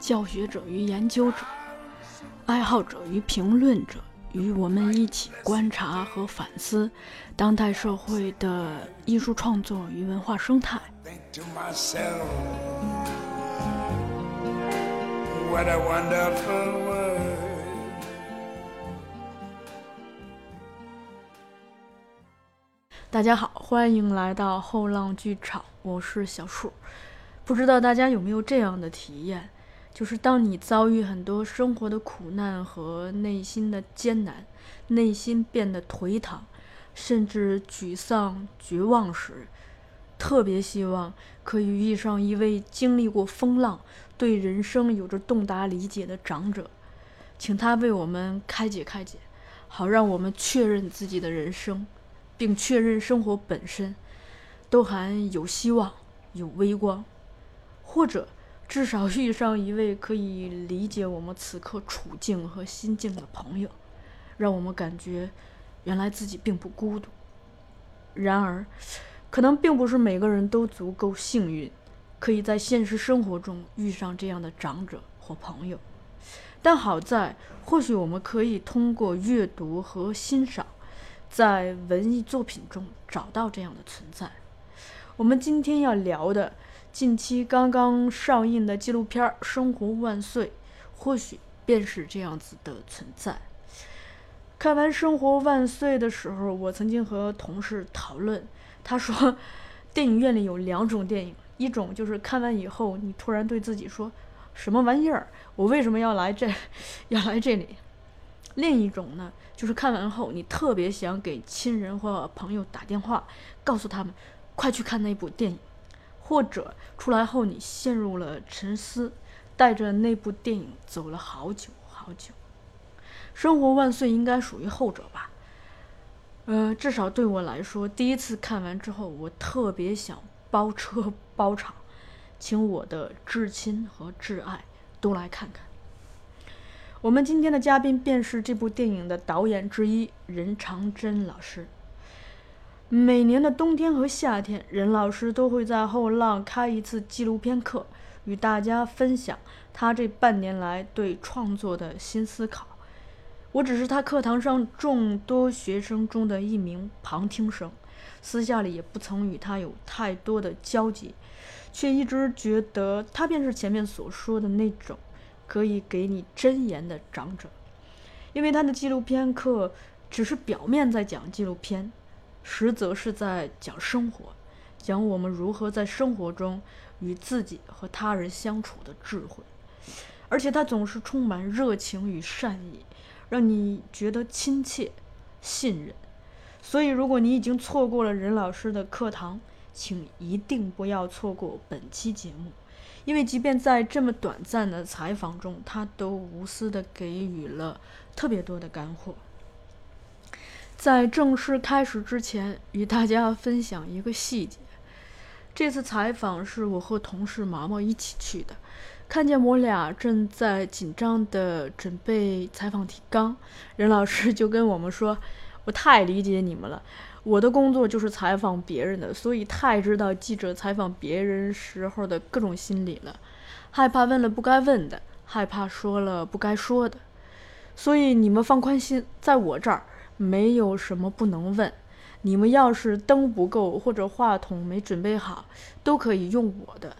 教学者与研究者、爱好者与评论者，与我们一起观察和反思当代社会的艺术创作与文化生态。Think to myself, what a wonderful world. 大家好，欢迎来到后浪剧场，我是小树。不知道大家有没有这样的体验，就是当你遭遇很多生活的苦难和内心的艰难，内心变得颓唐，甚至沮丧、绝望时，特别希望可以遇上一位经历过风浪、对人生有着洞达理解的长者，请他为我们开解开解，好让我们确认自己的人生。并确认生活本身都还有希望、有微光，或者至少遇上一位可以理解我们此刻处境和心境的朋友，让我们感觉原来自己并不孤独。然而，可能并不是每个人都足够幸运，可以在现实生活中遇上这样的长者或朋友。但好在，或许我们可以通过阅读和欣赏。在文艺作品中找到这样的存在。我们今天要聊的近期刚刚上映的纪录片《生活万岁》，或许便是这样子的存在。看完《生活万岁》的时候，我曾经和同事讨论，他说，电影院里有两种电影，一种就是看完以后你突然对自己说，什么玩意儿，我为什么要来这，要来这里？另一种呢，就是看完后你特别想给亲人或朋友打电话，告诉他们快去看那部电影，或者出来后你陷入了沉思，带着那部电影走了好久好久。生活万岁应该属于后者吧？呃，至少对我来说，第一次看完之后，我特别想包车 包场，请我的至亲和挚爱都来看看。我们今天的嘉宾便是这部电影的导演之一任长真老师。每年的冬天和夏天，任老师都会在后浪开一次纪录片课，与大家分享他这半年来对创作的新思考。我只是他课堂上众多学生中的一名旁听生，私下里也不曾与他有太多的交集，却一直觉得他便是前面所说的那种。可以给你真言的长者，因为他的纪录片课只是表面在讲纪录片，实则是在讲生活，讲我们如何在生活中与自己和他人相处的智慧。而且他总是充满热情与善意，让你觉得亲切、信任。所以，如果你已经错过了任老师的课堂，请一定不要错过本期节目。因为即便在这么短暂的采访中，他都无私的给予了特别多的干货。在正式开始之前，与大家分享一个细节：这次采访是我和同事毛毛一起去的，看见我俩正在紧张的准备采访提纲，任老师就跟我们说：“我太理解你们了。”我的工作就是采访别人的，所以太知道记者采访别人时候的各种心理了，害怕问了不该问的，害怕说了不该说的。所以你们放宽心，在我这儿没有什么不能问。你们要是灯不够或者话筒没准备好，都可以用我的。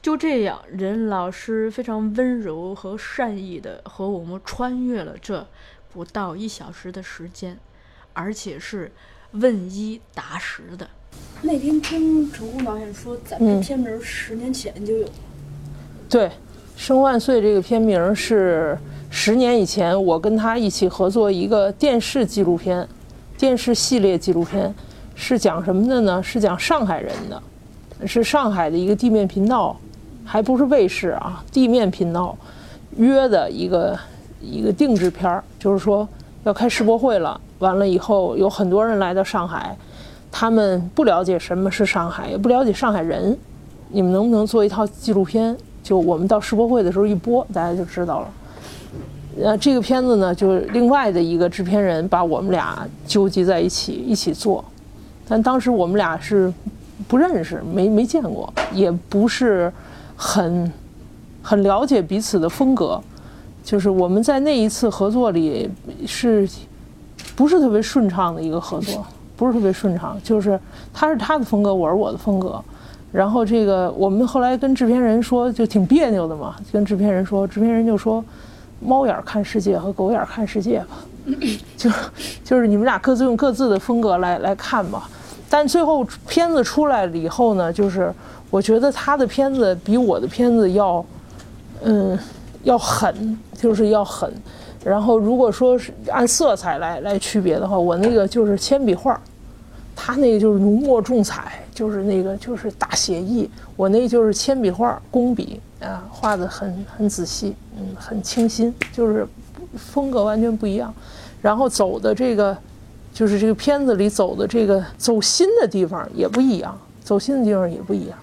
就这样，任老师非常温柔和善意的和我们穿越了这不到一小时的时间，而且是。问一答十的。那天听陈红导演说，咱们片名十年前就有。对，《生万岁》这个片名是十年以前我跟他一起合作一个电视纪录片，电视系列纪录片，是讲什么的呢？是讲上海人的，是上海的一个地面频道还不是卫视啊，地面频道约的一个一个定制片儿，就是说要开世博会了。完了以后，有很多人来到上海，他们不了解什么是上海，也不了解上海人。你们能不能做一套纪录片？就我们到世博会的时候一播，大家就知道了。呃，这个片子呢，就是另外的一个制片人把我们俩纠集在一起一起做，但当时我们俩是不认识，没没见过，也不是很很了解彼此的风格。就是我们在那一次合作里是不是特别顺畅的一个合作，不是特别顺畅。就是他是他的风格，我是我的风格。然后这个我们后来跟制片人说，就挺别扭的嘛，跟制片人说，制片人就说。猫眼看世界和狗眼看世界吧，就就是你们俩各自用各自的风格来来看吧。但最后片子出来了以后呢，就是我觉得他的片子比我的片子要，嗯，要狠，就是要狠。然后如果说是按色彩来来区别的话，我那个就是铅笔画，他那个就是浓墨重彩，就是那个就是大写意。我那就是铅笔画，工笔。啊，画的很很仔细，嗯，很清新，就是风格完全不一样。然后走的这个，就是这个片子里走的这个走心的地方也不一样，走心的地方也不一样。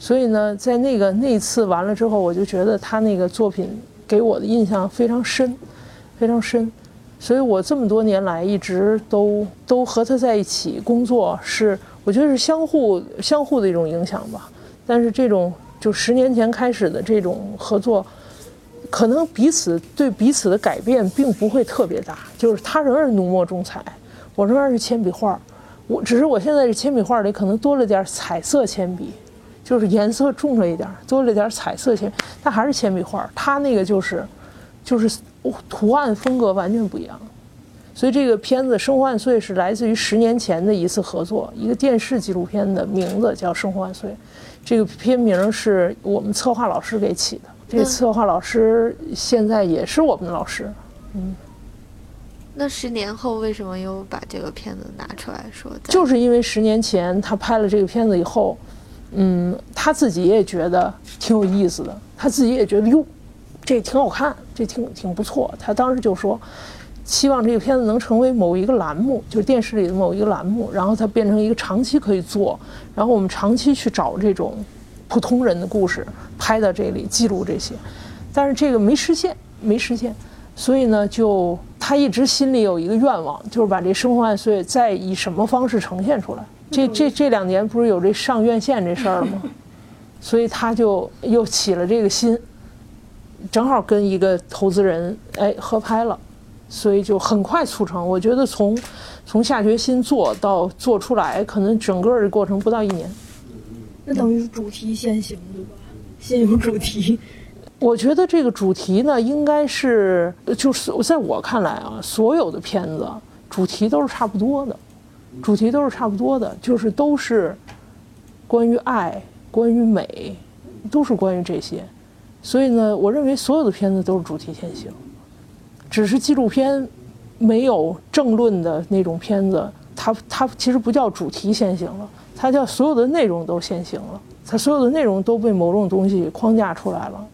所以呢，在那个那次完了之后，我就觉得他那个作品给我的印象非常深，非常深。所以我这么多年来一直都都和他在一起工作，是我觉得是相互相互的一种影响吧。但是这种。就十年前开始的这种合作，可能彼此对彼此的改变并不会特别大。就是他仍然浓墨重彩，我仍然是铅笔画，我只是我现在这铅笔画里可能多了点彩色铅笔，就是颜色重了一点，多了点彩色铅，但还是铅笔画。他那个就是，就是图案风格完全不一样。所以这个片子《生活万岁》是来自于十年前的一次合作，一个电视纪录片的名字叫《生活万岁》。这个片名是我们策划老师给起的，这个策划老师现在也是我们的老师。嗯，那十年后为什么又把这个片子拿出来说？就是因为十年前他拍了这个片子以后，嗯，他自己也觉得挺有意思的，他自己也觉得哟，这挺好看，这挺挺不错。他当时就说。希望这个片子能成为某一个栏目，就是电视里的某一个栏目，然后它变成一个长期可以做，然后我们长期去找这种普通人的故事拍到这里记录这些，但是这个没实现，没实现，所以呢，就他一直心里有一个愿望，就是把这《生活万岁》再以什么方式呈现出来。这这这两年不是有这上院线这事儿了吗？所以他就又起了这个心，正好跟一个投资人哎合拍了。所以就很快促成，我觉得从从下决心做到做出来，可能整个的过程不到一年。那等于是主题先行对吧？先有主题。我觉得这个主题呢，应该是就是在我看来啊，所有的片子主题都是差不多的，主题都是差不多的，就是都是关于爱、关于美，都是关于这些。所以呢，我认为所有的片子都是主题先行。只是纪录片，没有政论的那种片子，它它其实不叫主题先行了，它叫所有的内容都先行了，它所有的内容都被某种东西框架出来了。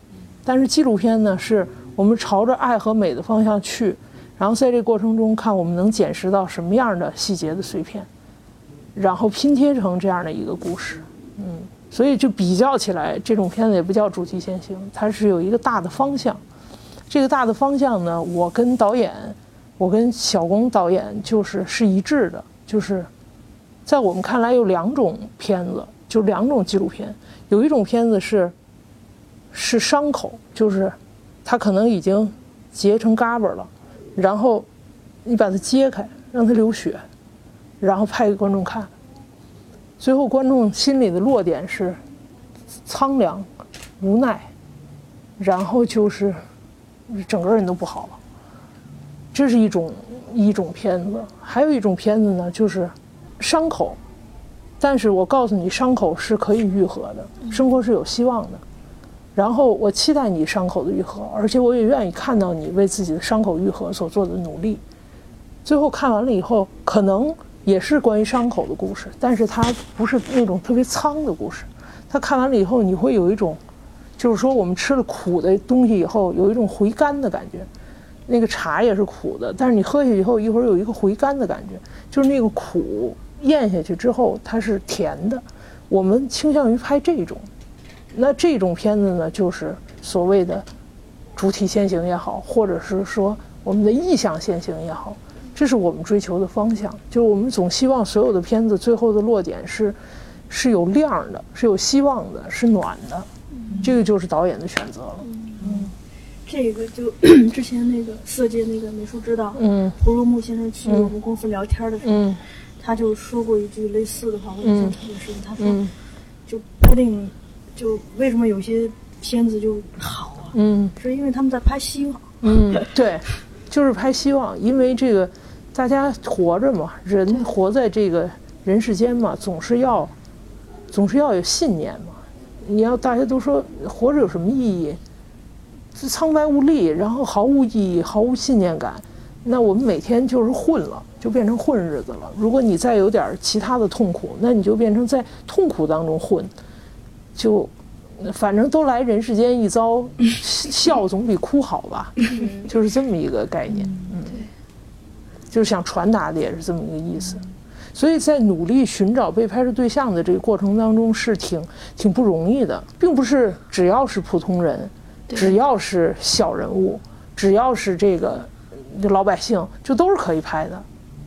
但是纪录片呢，是我们朝着爱和美的方向去，然后在这过程中看我们能捡拾到什么样的细节的碎片，然后拼贴成这样的一个故事。嗯，所以就比较起来，这种片子也不叫主题先行，它是有一个大的方向。这个大的方向呢，我跟导演，我跟小龚导演就是是一致的，就是在我们看来有两种片子，就两种纪录片，有一种片子是是伤口，就是它可能已经结成嘎巴了，然后你把它揭开，让它流血，然后拍给观众看，最后观众心里的落点是苍凉、无奈，然后就是。整个人都不好了，这是一种一种片子，还有一种片子呢，就是伤口，但是我告诉你，伤口是可以愈合的，生活是有希望的。然后我期待你伤口的愈合，而且我也愿意看到你为自己的伤口愈合所做的努力。最后看完了以后，可能也是关于伤口的故事，但是它不是那种特别苍的故事。他看完了以后，你会有一种就是说我们吃了苦的东西以后，有一种回甘的感觉。那个茶也是苦的，但是你喝下去以后，一会儿有一个回甘的感觉，就是那个苦咽下去之后它是甜的。我们倾向于拍这种，那这种片子呢，就是所谓的主体先行也好，或者是说我们的意象先行也好，这是我们追求的方向。就是我们总希望所有的片子最后的落点是是有亮的，是有希望的，是暖的。这个就是导演的选择了。嗯这个就 之前那个色戒那个美术指导嗯胡如木先生去我们公司聊天的时候，嗯他就说过一句类似的话，我印象特别深。他说，嗯就拍电影，就为什么有些片子就好啊，嗯是因为他们在拍希望。嗯，对，就是拍希望，因为这个大家活着嘛，人活在这个人世间嘛，总是要总是要有信念嘛。你要大家都说活着有什么意义？是苍白无力，然后毫无意义，毫无信念感。那我们每天就是混了，就变成混日子了。如果你再有点其他的痛苦，那你就变成在痛苦当中混，就反正都来人世间一遭，笑总比哭好吧？就是这么一个概念。嗯，就是想传达的也是这么一个意思。所以在努力寻找被拍摄对象的这个过程当中，是挺挺不容易的，并不是只要是普通人，只要是小人物，只要是这个老百姓，就都是可以拍的，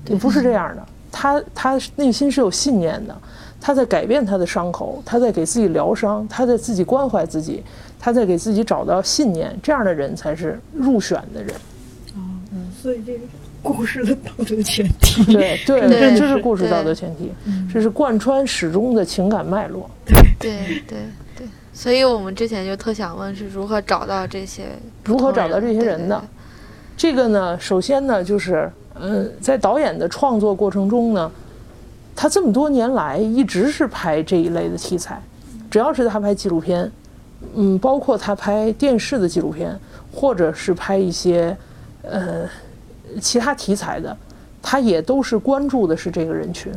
也不是这样的。他他内心是有信念的，他在改变他的伤口，他在给自己疗伤，他在自己关怀自己，他在给自己找到信念，这样的人才是入选的人。所以这个故事的道德前提。对对，对这是故事道德前提，这是贯穿始终的情感脉络。对对对，所以我们之前就特想问是如何找到这些如何找到这些人的？这个呢，首先呢，就是嗯，在导演的创作过程中呢，他这么多年来一直是拍这一类的题材，只要是他拍纪录片，嗯，包括他拍电视的纪录片，或者是拍一些呃其他题材的，他也都是关注的是这个人群。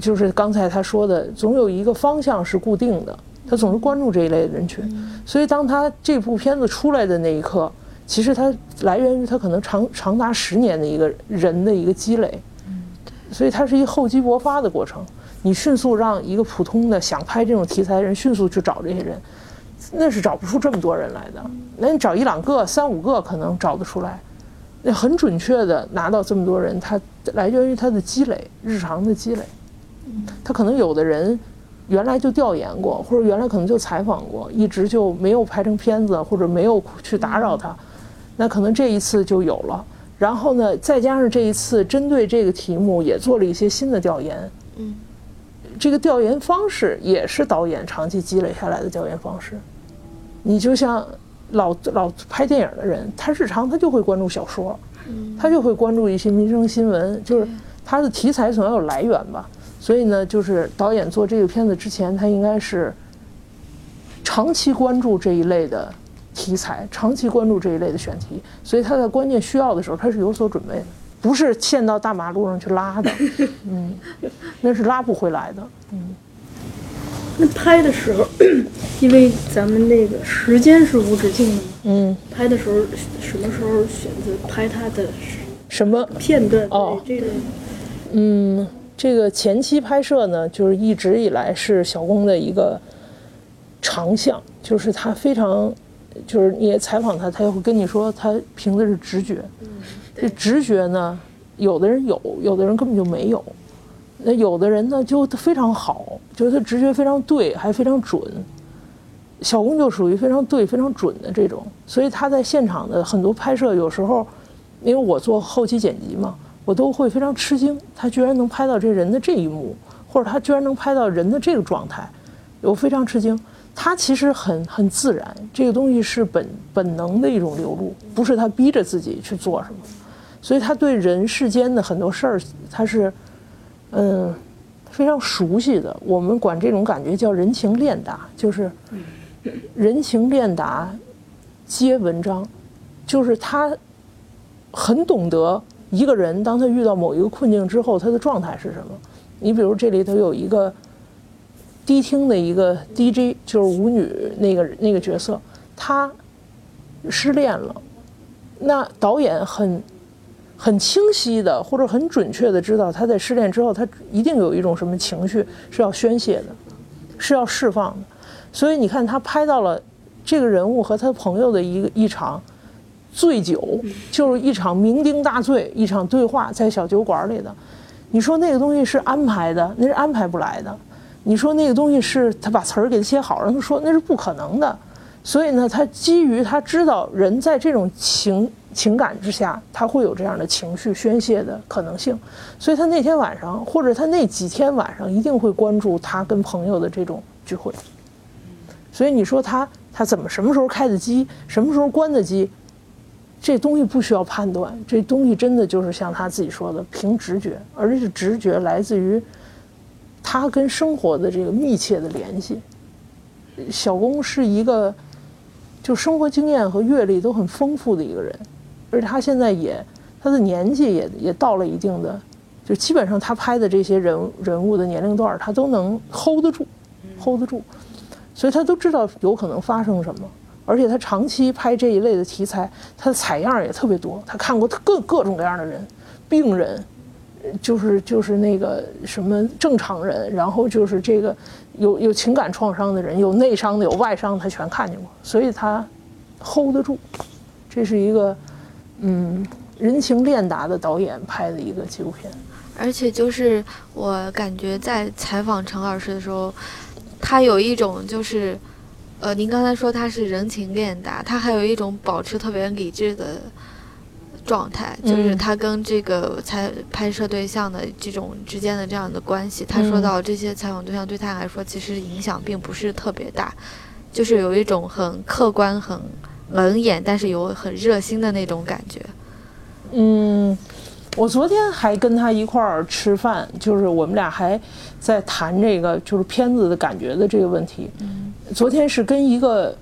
就是刚才他说的，总有一个方向是固定的，他总是关注这一类的人群。所以，当他这部片子出来的那一刻，其实它来源于他可能长长达十年的一个人的一个积累。所以它是一个厚积薄发的过程。你迅速让一个普通的想拍这种题材的人迅速去找这些人，那是找不出这么多人来的。那你找一两个、三五个可能找得出来，那很准确的拿到这么多人，他来源于他的积累，日常的积累。他可能有的人原来就调研过，或者原来可能就采访过，一直就没有拍成片子，或者没有去打扰他，那可能这一次就有了。然后呢，再加上这一次针对这个题目也做了一些新的调研，嗯，这个调研方式也是导演长期积累下来的调研方式。你就像老老拍电影的人，他日常他就会关注小说，他就会关注一些民生新闻，就是他的题材总要有来源吧。所以呢，就是导演做这个片子之前，他应该是长期关注这一类的题材，长期关注这一类的选题，所以他在关键需要的时候，他是有所准备的，不是陷到大马路上去拉的，嗯，那是拉不回来的。那拍的时候，因为咱们那个时间是无止境的嘛，嗯，拍的时候什么时候选择拍他的什么？片段？哦这个嗯，这个前期拍摄呢，就是一直以来是小工的一个长项，就是他非常，就是你也采访他，他也会跟你说，他凭的是直觉。嗯这直觉呢，有的人有，有的人根本就没有。那有的人呢，就非常好，就是他直觉非常对，还非常准。小宫就属于非常对、非常准的这种，所以他在现场的很多拍摄，有时候，因为我做后期剪辑嘛，我都会非常吃惊，他居然能拍到这人的这一幕，或者他居然能拍到人的这个状态，我非常吃惊。他其实很很自然，这个东西是本本能的一种流露，不是他逼着自己去做什么，所以他对人世间的很多事儿，他是嗯非常熟悉的。我们管这种感觉叫人情练达，就是人情练达接文章，就是他很懂得一个人当他遇到某一个困境之后，他的状态是什么。你比如这里头有一个迪厅的一个 DJ，就是舞女那个那个角色，她失恋了。那导演很很清晰的或者很准确的知道，他在失恋之后，他一定有一种什么情绪是要宣泄的，是要释放的。所以你看，他拍到了这个人物和他朋友的一个一场醉酒，就是一场酩酊大醉，一场对话在小酒馆里的。你说那个东西是安排的，那是安排不来的。你说那个东西是他把词儿给他写好，让他说那是不可能的。所以呢，他基于他知道人在这种情情感之下，他会有这样的情绪宣泄的可能性，所以他那天晚上或者他那几天晚上一定会关注他跟朋友的这种聚会。所以你说他他怎么什么时候开的机，什么时候关的机，这东西不需要判断，这东西真的就是像他自己说的，凭直觉，而且直觉来自于他跟生活的这个密切的联系。小工是一个。就生活经验和阅历都很丰富的一个人，而且他现在也，他的年纪也也到了一定的，就基本上他拍的这些人人物的年龄段，他都能 hold 得住，hold 得住，所以他都知道有可能发生什么，而且他长期拍这一类的题材，他的采样也特别多，他看过各各种各样的人，病人，就是就是那个什么正常人，然后就是这个。有有情感创伤的人，有内伤的，有外伤，他全看见过，所以他 hold 得住。这是一个嗯人情练达的导演拍的一个纪录片。而且就是我感觉在采访陈老师的时候，他有一种就是，呃，您刚才说他是人情练达，他还有一种保持特别理智的。状态就是他跟这个采拍摄对象的这种之间的这样的关系。他说到这些采访对象对他来说其实影响并不是特别大，就是有一种很客观、很冷眼，但是有很热心的那种感觉。嗯，我昨天还跟他一块儿吃饭，就是我们俩还在谈这个就是片子的感觉的这个问题。嗯，昨天是跟一个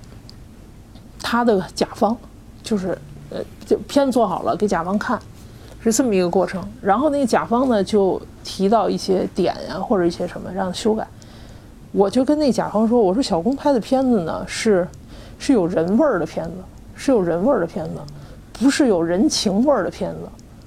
他的甲方，就是。呃，就片子做好了给甲方看，是这么一个过程。然后那个甲方呢就提到一些点呀，或者一些什么让他修改。我就跟那甲方说：“我说小工拍的片子呢是是有人味儿的片子，是有人味儿的片子，不是有人情味儿的片子。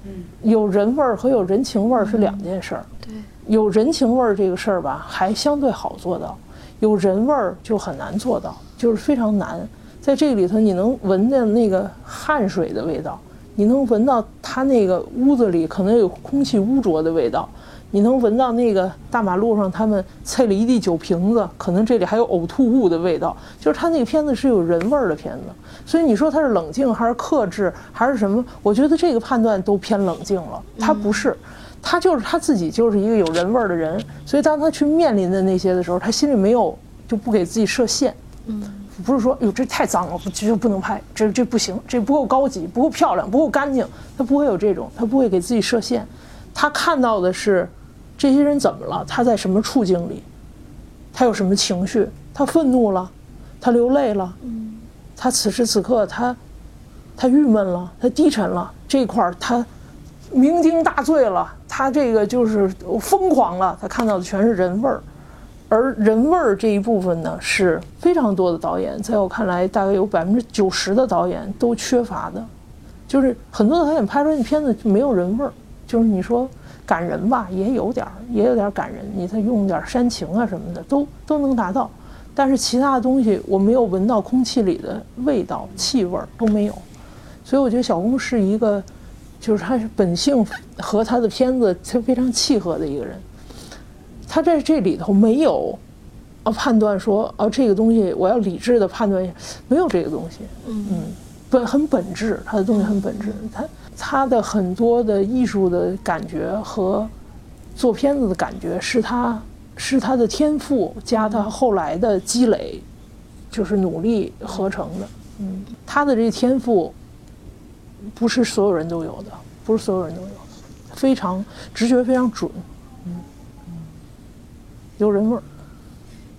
嗯，有人味儿和有人情味儿是两件事儿。对，有人情味儿这个事儿吧，还相对好做到；有人味儿就很难做到，就是非常难。”在这里头，你能闻见那个汗水的味道，你能闻到他那个屋子里可能有空气污浊的味道，你能闻到那个大马路上他们啐了一地酒瓶子，可能这里还有呕吐物的味道。就是他那个片子是有人味儿的片子，所以你说他是冷静还是克制还是什么？我觉得这个判断都偏冷静了。他不是，他就是他自己就是一个有人味儿的人，所以当他去面临的那些的时候，他心里没有就不给自己设限。嗯。不是说哟这太脏了，这就不能拍，这这不行，这不够高级，不够漂亮，不够干净。他不会有这种，他不会给自己设限。他看到的是，这些人怎么了？他在什么处境里？他有什么情绪？他愤怒了，他流泪了，他此时此刻他他郁闷了，他低沉了。这块儿他酩酊大醉了，他这个就是疯狂了。他看到的全是人味儿。而人味儿这一部分呢，是非常多的导演，在我看来，大概有百分之九十的导演都缺乏的，就是很多导演拍出来的片子就没有人味儿，就是你说感人吧，也有点儿，也有点儿感人，你再用点煽情啊什么的，都都能达到，但是其他的东西我没有闻到空气里的味道、气味都没有，所以我觉得小龚是一个，就是他本性和他的片子就非常契合的一个人。他在这里头没有，啊，判断说，啊，这个东西我要理智的判断，没有这个东西，嗯，本很本质，他的东西很本质，他他的很多的艺术的感觉和做片子的感觉，是他是他的天赋加他后来的积累，就是努力合成的，嗯，他的这天赋不是所有人都有的，不是所有人都有的，非常直觉非常准。嗯有人味儿。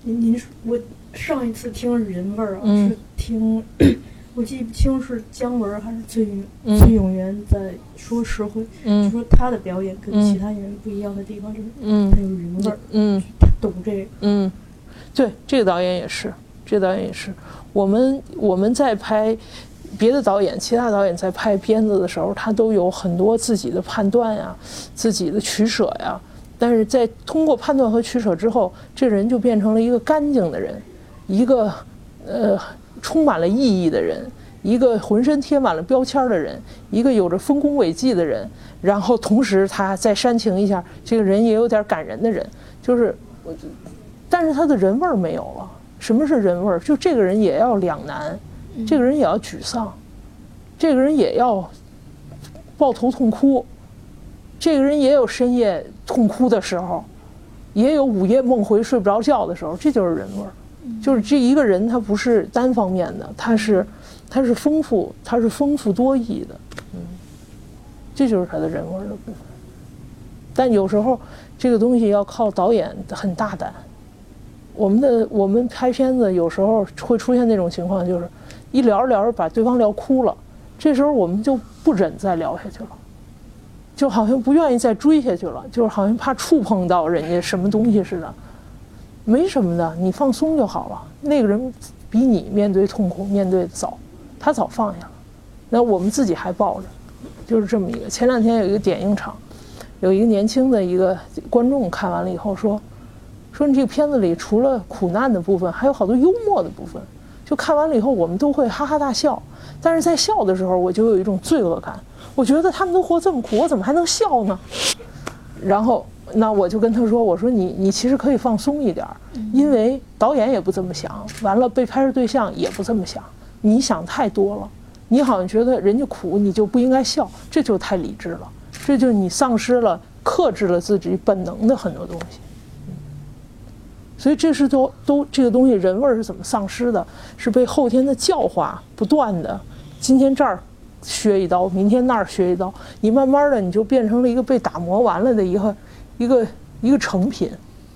您您说，我上一次听人味儿啊，是听，我记不清是姜文还是崔永崔永元在说实惠，就说他的表演跟其他演员不一样的地方就是，他有人味儿，他懂这个。嗯，对，这个导演也是，这个导演也是。我们我们在拍别的导演，其他导演在拍片子的时候，他都有很多自己的判断呀，自己的取舍呀。但是在通过判断和取舍之后，这人就变成了一个干净的人，一个呃充满了意义的人，一个浑身贴满了标签的人，一个有着丰功伟绩的人。然后同时他再煽情一下，这个人也有点感人的人，就是我，但是他的人味儿没有了。什么是人味儿？就这个人也要两难，这个人也要沮丧，这个人也要抱头痛哭，这个人也有深夜痛哭的时候，也有午夜梦回睡不着觉的时候。这就是人味儿，就是这一个人他不是单方面的，他是他是丰富，他是丰富多义的，嗯，这就是他的人味儿的部分。但有时候这个东西要靠导演很大胆。我们的我们拍片子有时候会出现那种情况，就是一聊着聊着把对方聊哭了，这时候我们就不忍再聊下去了，就好像不愿意再追下去了，就是好像怕触碰到人家什么东西似的。没什么的，你放松就好了。那个人比你面对痛苦面对早，他早放下了，那我们自己还抱着，就是这么一个。前两天有一个点映场，有一个年轻的一个观众看完了以后说。说你这个片子里除了苦难的部分，还有好多幽默的部分。就看完了以后，我们都会哈哈大笑。但是在笑的时候，我就有一种罪恶感。我觉得他们都活这么苦，我怎么还能笑呢？然后，那我就跟他说：“我说你，你其实可以放松一点，因为导演也不这么想，完了被拍摄对象也不这么想。你想太多了，你好像觉得人家苦，你就不应该笑，这就太理智了。这就是你丧失了、克制了自己本能的很多东西。”所以这是都都这个东西人味儿是怎么丧失的？是被后天的教化不断的，今天这儿削一刀，明天那儿削一刀，你慢慢的你就变成了一个被打磨完了的一个一个一个成品，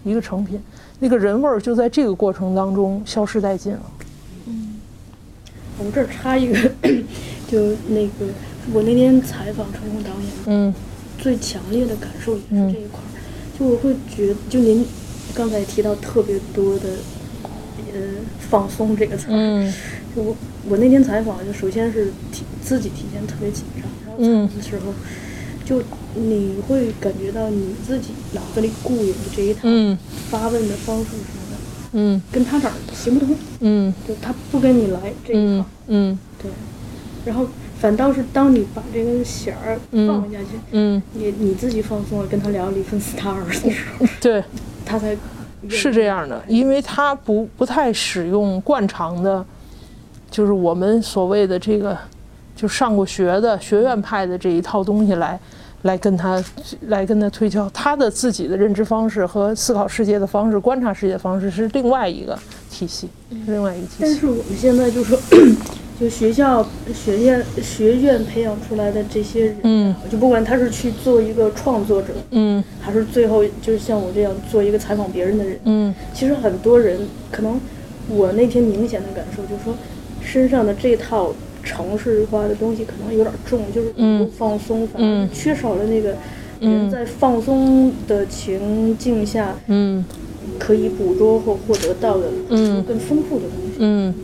一个成品，那个人味儿就在这个过程当中消失殆尽了。嗯，我这儿插一个，就那个我那天采访成龙导演，嗯，最强烈的感受也是这一块儿，就我会觉得，就您。刚才提到特别多的，呃，放松这个词儿。嗯。就我我那天采访，就首先是提自己提前特别紧张，然后采访的时候，就你会感觉到你自己脑子里固有的这一套发问的方式什么的，嗯，跟他这儿行不通。嗯。就他不跟你来这一套。嗯。对。然后反倒是当你把这根弦儿放下去，嗯，你你自己放松了，跟他聊李芬斯塔尔的时候，对。他才是这样的，因为他不不太使用惯常的，就是我们所谓的这个，就上过学的学院派的这一套东西来，来跟他来跟他推敲他的自己的认知方式和思考世界的方式、观察世界的方式是另外一个体系，是另外一个体系。但是我们现在就说。就学校、学院、学院培养出来的这些人，嗯，就不管他是去做一个创作者，嗯，还是最后就是像我这样做一个采访别人的人，嗯，其实很多人可能，我那天明显的感受就是说，身上的这套城市化的东西可能有点重，就是不放松，反而缺少了那个人在放松的情境下，嗯，可以捕捉或获得到的嗯更丰富的东西，嗯。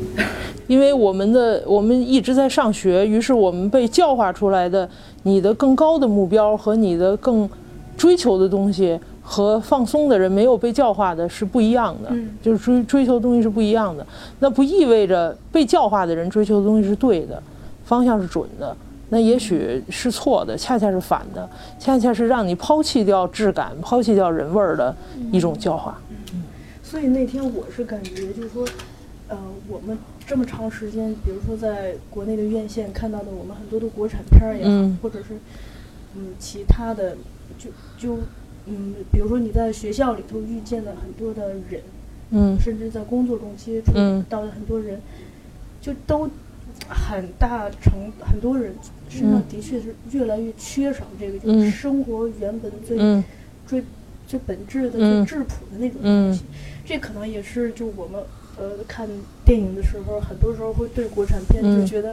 因为我们的我们一直在上学，于是我们被教化出来的，你的更高的目标和你的更追求的东西和放松的人没有被教化的是不一样的，就是追追求的东西是不一样的。那不意味着被教化的人追求的东西是对的，方向是准的，那也许是错的，恰恰是反的，恰恰是让你抛弃掉质感、抛弃掉人味儿的一种教化。嗯所以那天我是感觉就是说，呃，我们。这么长时间，比如说在国内的院线看到的我们很多的国产片儿也好，或者是嗯其他的，就就嗯，比如说你在学校里头遇见了很多的人，嗯，甚至在工作中接触到的很多人，就都很大程很多人身上的确是越来越缺少这个，就是生活原本最最最本质的、最质朴的那种东西。这可能也是就我们。呃，看电影的时候，很多时候会对国产片就觉得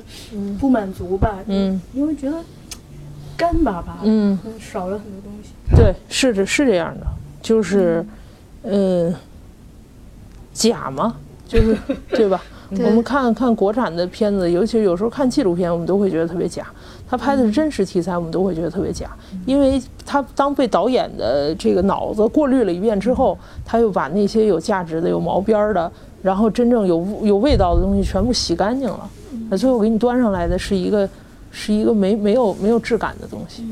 不满足吧，嗯，因为觉得干巴巴，嗯，少了很多东西。对，是的，是这样的，就是，嗯，假嘛，就是对吧？对我们看看国产的片子，尤其有时候看纪录片，我们都会觉得特别假。他拍的是真实题材，我们都会觉得特别假，因为他当被导演的这个脑子过滤了一遍之后，他又把那些有价值的、有毛边儿的，然后真正有有味道的东西全部洗干净了。那最后给你端上来的是一个是一个没没有没有质感的东西，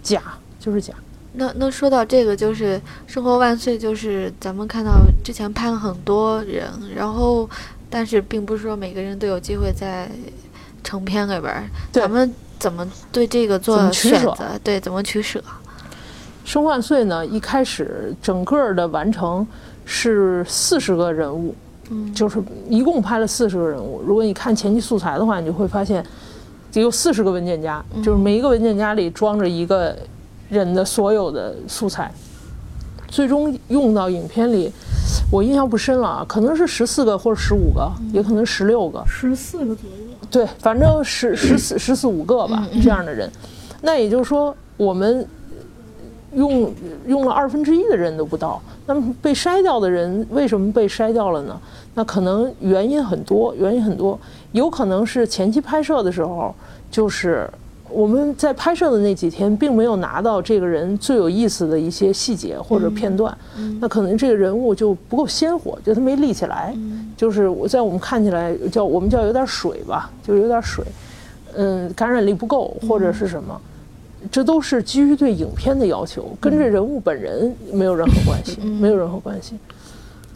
假就是假。那那说到这个，就是《生活万岁》，就是咱们看到之前拍了很多人，然后但是并不是说每个人都有机会在成片里边儿，对咱们怎么对这个做选择？对，怎么取舍？《生万岁》呢，一开始整个的完成是四十个人物，嗯就是一共拍了四十个人物。如果你看前期素材的话，你就会发现得有四十个文件夹，就是每一个文件夹里装着一个人的所有的素材，最终用到影片里。我印象不深了啊，可能是十四个或者十五个，也可能十六个。十四个左右。对，反正十十四十四五个吧，这样的人。那也就是说，我们用用了二分之一的人都不到。那么被筛掉的人为什么被筛掉了呢？那可能原因很多，原因很多，有可能是前期拍摄的时候，就是我们在拍摄的那几天，并没有拿到这个人最有意思的一些细节或者片段，那可能这个人物就不够鲜活，就他没立起来，就是我在我们看起来叫我们叫有点水吧，就是有点水，嗯，感染力不够或者是什么。这都是基于对影片的要求，跟这人物本人没有任何关系，没有任何关系。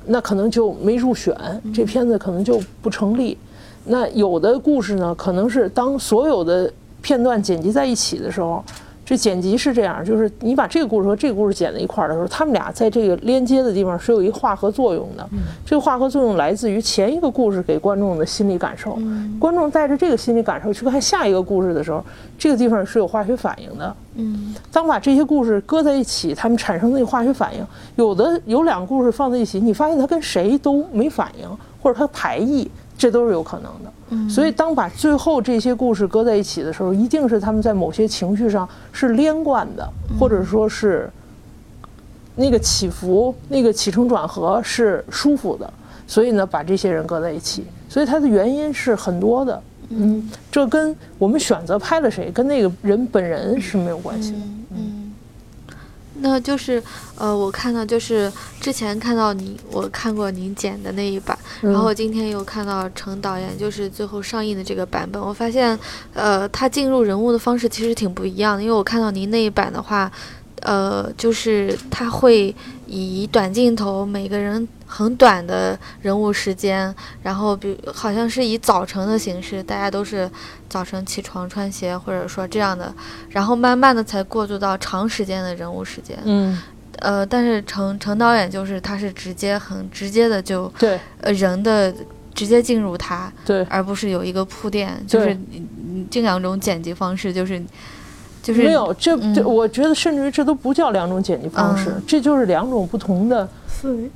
那可能就没入选，这片子可能就不成立。那有的故事呢，可能是当所有的片段剪辑在一起的时候，这剪辑是这样，就是你把这个故事和这个故事剪在一块儿的时候，他们俩在这个连接的地方是有一个化合作用的。这个化合作用来自于前一个故事给观众的心理感受，观众带着这个心理感受去看下一个故事的时候，这个地方是有化学反应的。嗯当把这些故事搁在一起，它们产生那个化学反应，有的有两个故事放在一起，你发现它跟谁都没反应，或者它排异，这都是有可能的。所以当把最后这些故事搁在一起的时候，一定是他们在某些情绪上是连贯的，或者说是那个起伏、那个起承转合是舒服的。所以呢，把这些人搁在一起，所以它的原因是很多的。嗯，这跟我们选择拍了谁，跟那个人本人是没有关系的。那就是呃，我看到就是之前看到你，我看过您剪的那一版，嗯然后今天又看到程导演就是最后上映的这个版本，我发现呃，他进入人物的方式其实挺不一样的，因为我看到您那一版的话。呃，就是他会以短镜头，每个人很短的人物时间，然后比好像是以早晨的形式，大家都是早晨起床穿鞋，或者说这样的，然后慢慢的才过渡到长时间的人物时间。嗯，呃，但是程程导演就是他是直接很直接的就对。呃人的直接进入他，对。而不是有一个铺垫，就是你你这两种剪辑方式就是就是没有这这，嗯我觉得甚至于这都不叫两种剪辑方式，嗯这就是两种不同的思维，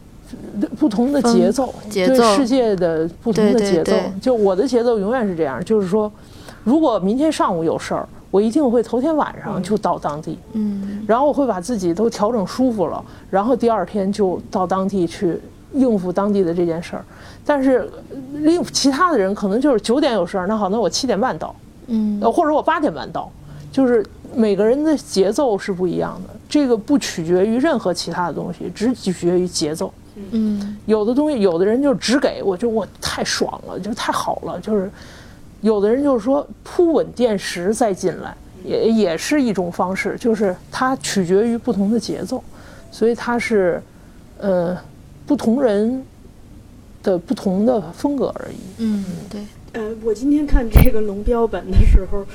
不同的节奏，节奏对世界的不同的节奏。就我的节奏永远是这样，就是说，如果明天上午有事儿，我一定会头天晚上就到当地，嗯。然后我会把自己都调整舒服了，然后第二天就到当地去应付当地的这件事儿。但是呃另其他的人可能就是九点有事儿，那好，那我七点半到，嗯。呃，或者我八点半到，就是每个人的节奏是不一样的，这个不取决于任何其他的东西，只取决于节奏。嗯有的东西，有的人就只给我，就我太爽了，就太好了，就是有的人就是说铺稳垫石再进来，也也是一种方式，就是它取决于不同的节奏，所以它是呃不同人的不同的风格而已。嗯对呃，我今天看这个龙标本的时候，呃，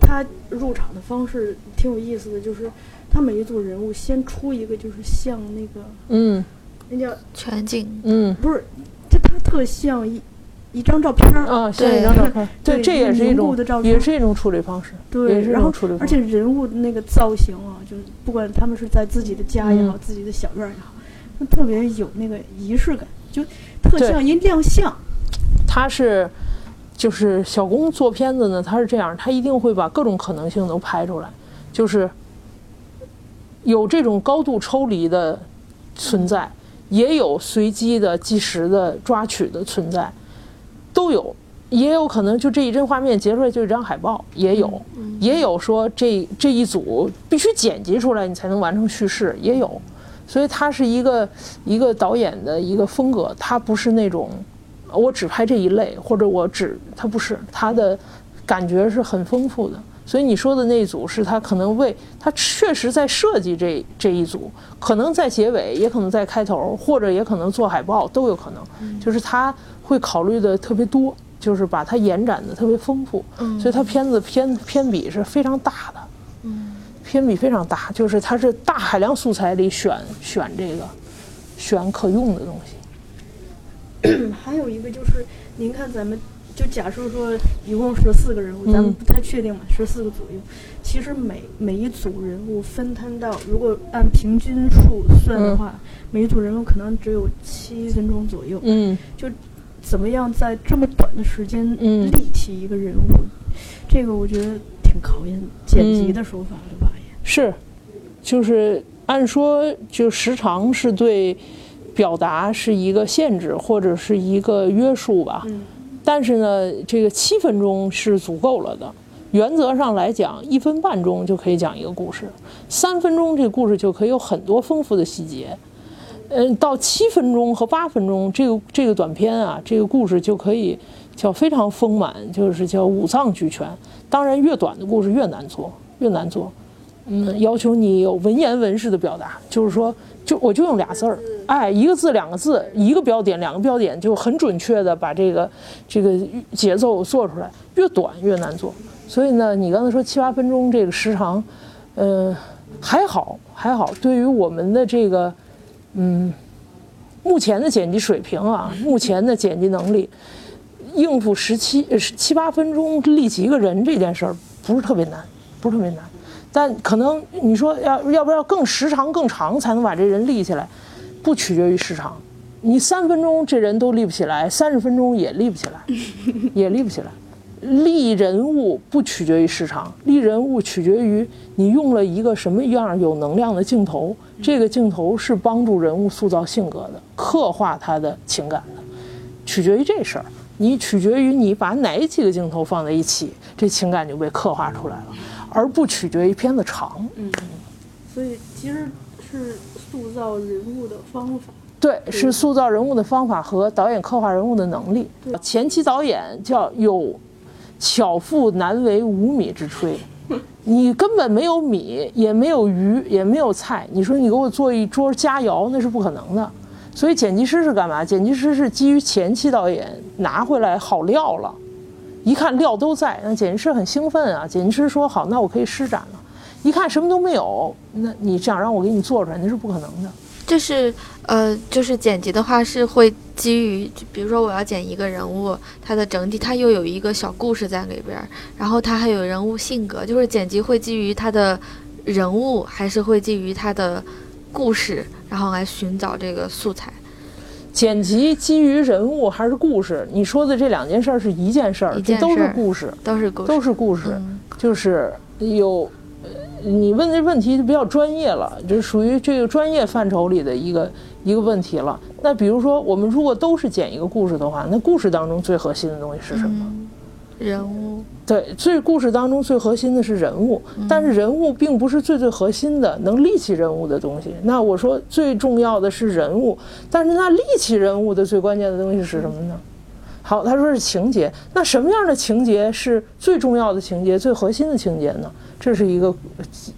他入场的方式挺有意思的，就是他每一组人物先出一个，就是像那个嗯那叫全景嗯不是，就他特像一一张照片儿，啊，像对一张照片，对，对这也是一凝种也是一种处理方式，也对，是一然后种处理方式。而且人物的那个造型啊，就是不管他们是在自己的家也好，嗯自己的小院儿也好，就特别有那个仪式感，就特对像一亮相。他是就是小工做片子呢，他是这样，他一定会把各种可能性都拍出来，就是有这种高度抽离的存在，也有随机的、即时的抓取的存在，都有。也有可能就这一帧画面截出来就是一张海报，也有，也有说这这一组必须剪辑出来你才能完成叙事，也有。所以它是一个一个导演的一个风格，它不是那种我只拍这一类，或者我只他不是，他的感觉是很丰富的。所以你说的那一组是他可能为他确实在设计这这一组，可能在结尾，也可能在开头，或者也可能做海报都有可能，就是他会考虑的特别多。就是把它延展的特别丰富，所以他片子偏偏比是非常大的，嗯，偏比非常大，就是他是大海量素材里选选这个，选可用的东西。还有一个就是，您看咱们就假设说一共十四个人物，咱们不太确定嘛，十四个左右。其实每每一组人物分摊到，如果按平均数算的话，每一组人物可能只有七分钟左右。嗯，就。怎么样在这么短的时间立体一个人物？这个我觉得挺考验剪辑的手法的吧？也是，就是按说就时长是对表达是一个限制或者是一个约束吧。嗯。但是呢，这个七分钟是足够了的。原则上来讲，一分半钟就可以讲一个故事，三分钟这个故事就可以有很多丰富的细节。嗯，到七分钟和八分钟，这个这个短片啊，这个故事就可以叫非常丰满，就是叫五脏俱全。当然，越短的故事越难做，越难做。嗯，要求你有文言文式的表达，就是说，就我就用俩字儿，哎，一个字两个字，一个标点两个标点，就很准确的把这个这个节奏做出来。越短越难做。所以呢，你刚才说七八分钟这个时长，嗯，还好还好，对于我们的这个。嗯，目前的剪辑水平啊，目前的剪辑能力，应付十七七八分钟立起一个人这件事儿不是特别难，不是特别难。但可能你说要要不要更时长更长才能把这人立起来，不取决于时长。你三分钟这人都立不起来，三十分钟也立不起来，也立不起来。立人物不取决于时长，立人物取决于你用了一个什么样有能量的镜头。这个镜头是帮助人物塑造性格的，刻画他的情感的，取决于这事儿。你取决于你把哪几个镜头放在一起，这情感就被刻画出来了，而不取决于片子长。嗯，所以其实是塑造人物的方法。对，是塑造人物的方法和导演刻画人物的能力。前期导演叫有。巧妇难为无米之炊，你根本没有米，也没有鱼，也没有菜。你说你给我做一桌佳肴，那是不可能的。所以剪辑师是干嘛？剪辑师是基于前期导演拿回来好料了，一看料都在，那剪辑师很兴奋啊。剪辑师说好，那我可以施展了。一看什么都没有，那你想让我给你做出来，那是不可能的。就是，呃，就是剪辑的话是会基于，比如说我要剪一个人物，他的整体他又有一个小故事在里边，然后他还有人物性格，就是剪辑会基于他的人物，还是会基于他的故事，然后来寻找这个素材。剪辑基于人物还是故事？你说的这两件事儿是一件事儿，这都是故事，都是故事都是故事，就是有。你问这问题就比较专业了，就属于这个专业范畴里的一个一个问题了。那比如说，我们如果都是剪一个故事的话，那故事当中最核心的东西是什么？人物。对，最故事当中最核心的是人物，但是人物并不是最最核心的能立起人物的东西。那我说最重要的是人物，但是那立起人物的最关键的东西是什么呢？好，他说是情节。那什么样的情节是最重要的情节、最核心的情节呢？这是一个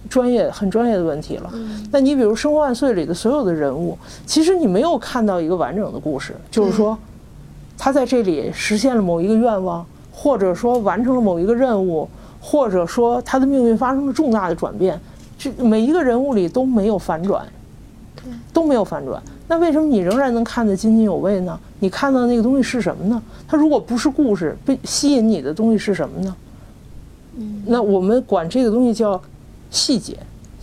专业很专业的问题了。那你比如《生活万岁》里的所有的人物，其实你没有看到一个完整的故事，就是说，他在这里实现了某一个愿望，或者说完成了某一个任务，或者说他的命运发生了重大的转变，这每一个人物里都没有反转，都没有反转。那为什么你仍然能看得津津有味呢？你看到那个东西是什么呢？它如果不是故事，被吸引你的东西是什么呢？那我们管这个东西叫细节，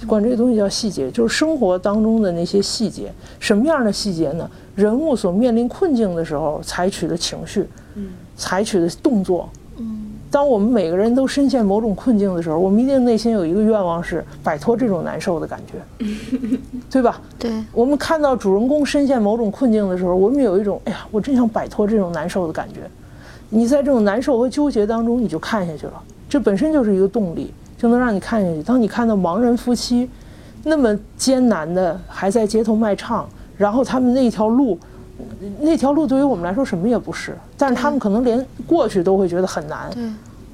管这个东西叫细节，就是生活当中的那些细节。什么样的细节呢？人物所面临困境的时候采取的情绪，嗯，采取的动作，嗯，当我们每个人都深陷某种困境的时候，我们一定内心有一个愿望是摆脱这种难受的感觉，对吧？对，我们看到主人公深陷某种困境的时候，我们有一种哎呀，我真想摆脱这种难受的感觉。你在这种难受和纠结当中，你就看下去了，这本身就是一个动力，就能让你看下去。当你看到盲人夫妻那么艰难的还在街头卖唱，然后他们那条路，那条路对于我们来说什么也不是，但是他们可能连过去都会觉得很难。对，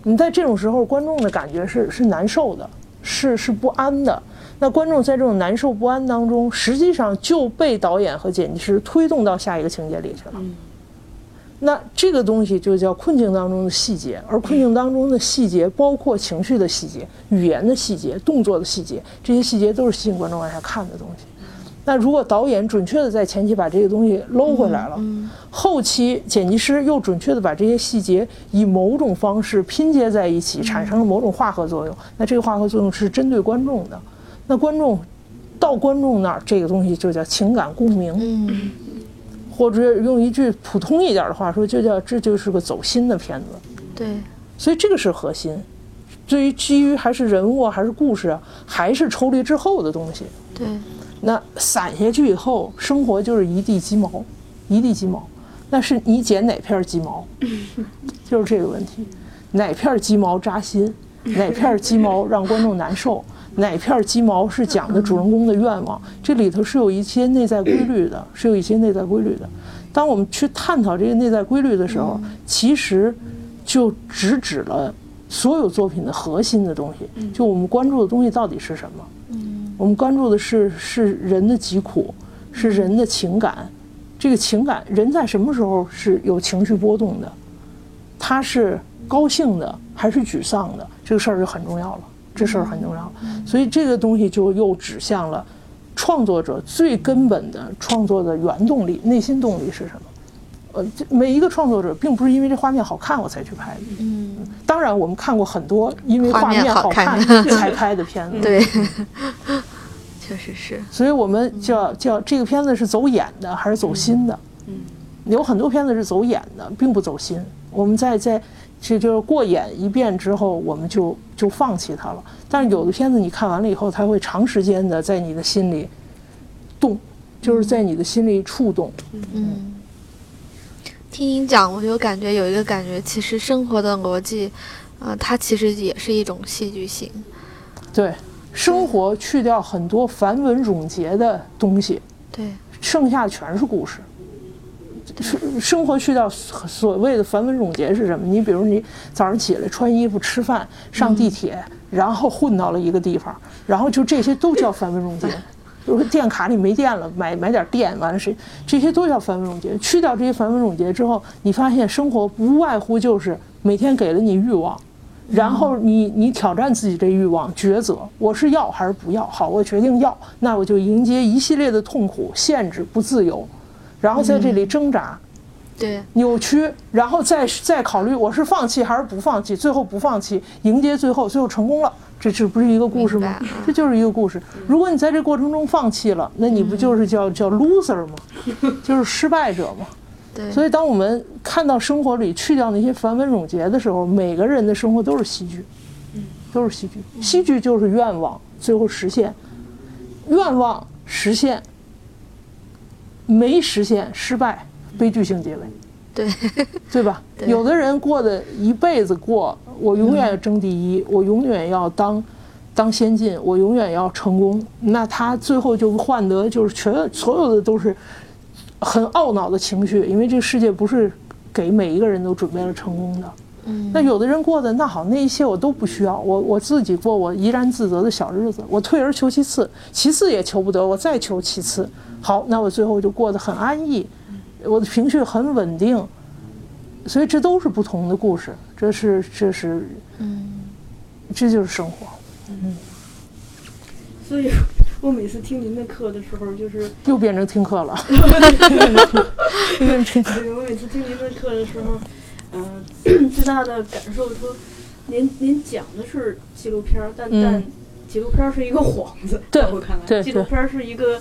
你在这种时候，观众的感觉是是难受的，是是不安的。那观众在这种难受不安当中，实际上就被导演和剪辑师推动到下一个情节里去了。那这个东西就叫困境当中的细节，而困境当中的细节包括情绪的细节、语言的细节、动作的细节，这些细节都是吸引观众往下看的东西。那如果导演准确的在前期把这个东西搂回来了，后期剪辑师又准确的把这些细节以某种方式拼接在一起，产生了某种化合作用，那这个化合作用是针对观众的。那观众到观众那儿，这个东西就叫情感共鸣。嗯，或者用一句普通一点的话说，就叫这就是个走心的片子。对，所以这个是核心。对于基于还是人物啊，还是故事啊，还是抽离之后的东西。对，那散下去以后，生活就是一地鸡毛，一地鸡毛。那是你捡哪片鸡毛，就是这个问题。哪片鸡毛扎心，哪片鸡毛让观众难受，哪片鸡毛是讲的主人公的愿望，这里头是有一些内在规律的，是有一些内在规律的。当我们去探讨这个内在规律的时候，其实就直指了所有作品的核心的东西，就我们关注的东西到底是什么。我们关注的是是人的疾苦，是人的情感。这个情感，人在什么时候是有情绪波动的？他是高兴的还是沮丧的？这个事儿就很重要了。这事儿很重要，所以这个东西就又指向了创作者最根本的创作的原动力、内心动力是什么？呃，这每一个创作者并不是因为这画面好看我才去拍的。嗯，当然，我们看过很多因为画画面面好看 才拍的片子。对，确实是。所以我们叫叫这个片子是走眼的还是走心的？嗯，有很多片子是走眼的，并不走心。我们在在这就是过眼一遍之后，我们就就放弃它了。但是有的片子你看完了以后，它会长时间的在你的心里动，就是在你的心里触动。嗯，听您讲，我就感觉有一个感觉，其实生活的逻辑，呃，它其实也是一种戏剧性。对，生活去掉很多繁文缛节的东西，对，剩下的全是故事。生生活去掉所所谓的繁文缛节是什么？你比如你早上起来穿衣服、吃饭、上地铁，然后混到了一个地方，然后就这些都叫繁文缛节。比如说电卡里没电了，买买点电，完了是这些都叫繁文缛节。去掉这些繁文缛节之后，你发现生活不外乎就是每天给了你欲望，然后你你挑战自己这欲望，抉择我是要还是不要。好，我决定要，那我就迎接一系列的痛苦、限制、不自由，然后在这里挣扎。对，扭曲，然后再再考虑我是放弃还是不放弃，最后不放弃，迎接最后，最后成功了，这这不是一个故事吗？这就是一个故事。如果你在这过程中放弃了，那你不就是叫叫 loser 吗？就是失败者吗？对，所以，当我们看到生活里去掉那些繁文缛节的时候，每个人的生活都是戏剧，嗯都是戏剧。戏剧就是愿望最后实现，愿望实现没实现失败，悲剧性结尾。对，对吧？对有的人过的一辈子过，我永远要争第一，我永远要当当先进，我永远要成功。那他最后就换得就是全所有的都是很懊恼的情绪，因为这个世界不是给每一个人都准备了成功的。嗯，那有的人过的那好，那一切我都不需要，我我自己过我怡然自得的小日子，我退而求其次，其次也求不得，我再求其次。好，那我最后就过得很安逸，我的情绪很稳定，所以这都是不同的故事，这是这是嗯，这就是生活。嗯所以我每次听您的课的时候，就是又变成听课了，对我每次听您的课的时候，嗯、最大的感受说，您您讲的是纪录片儿，但、嗯但纪录片儿是一个幌子，对在我看来，对纪录片儿是一个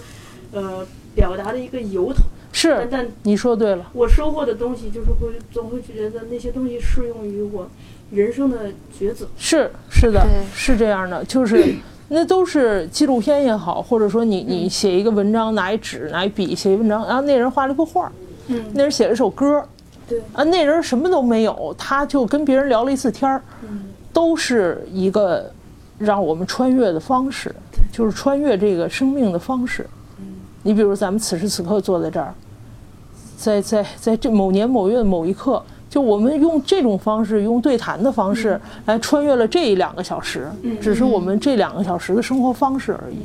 呃表达的一个由头，是但但你说对了，我收获的东西，就是会总会觉得那些东西适用于我人生的抉择。是是的，是这样的，就是 那都是纪录片也好，或者说你你写一个文章，拿一纸拿一笔写一文章，然后那人画了一幅画，嗯，那人写了首歌，对，啊，那人什么都没有，他就跟别人聊了一次天儿，嗯，都是一个让我们穿越的方式，就是穿越这个生命的方式。你比如咱们此时此刻坐在这儿，在在在这某年某月某一刻，就我们用这种方式，用对谈的方式来穿越了这两个小时，只是我们这两个小时的生活方式而已。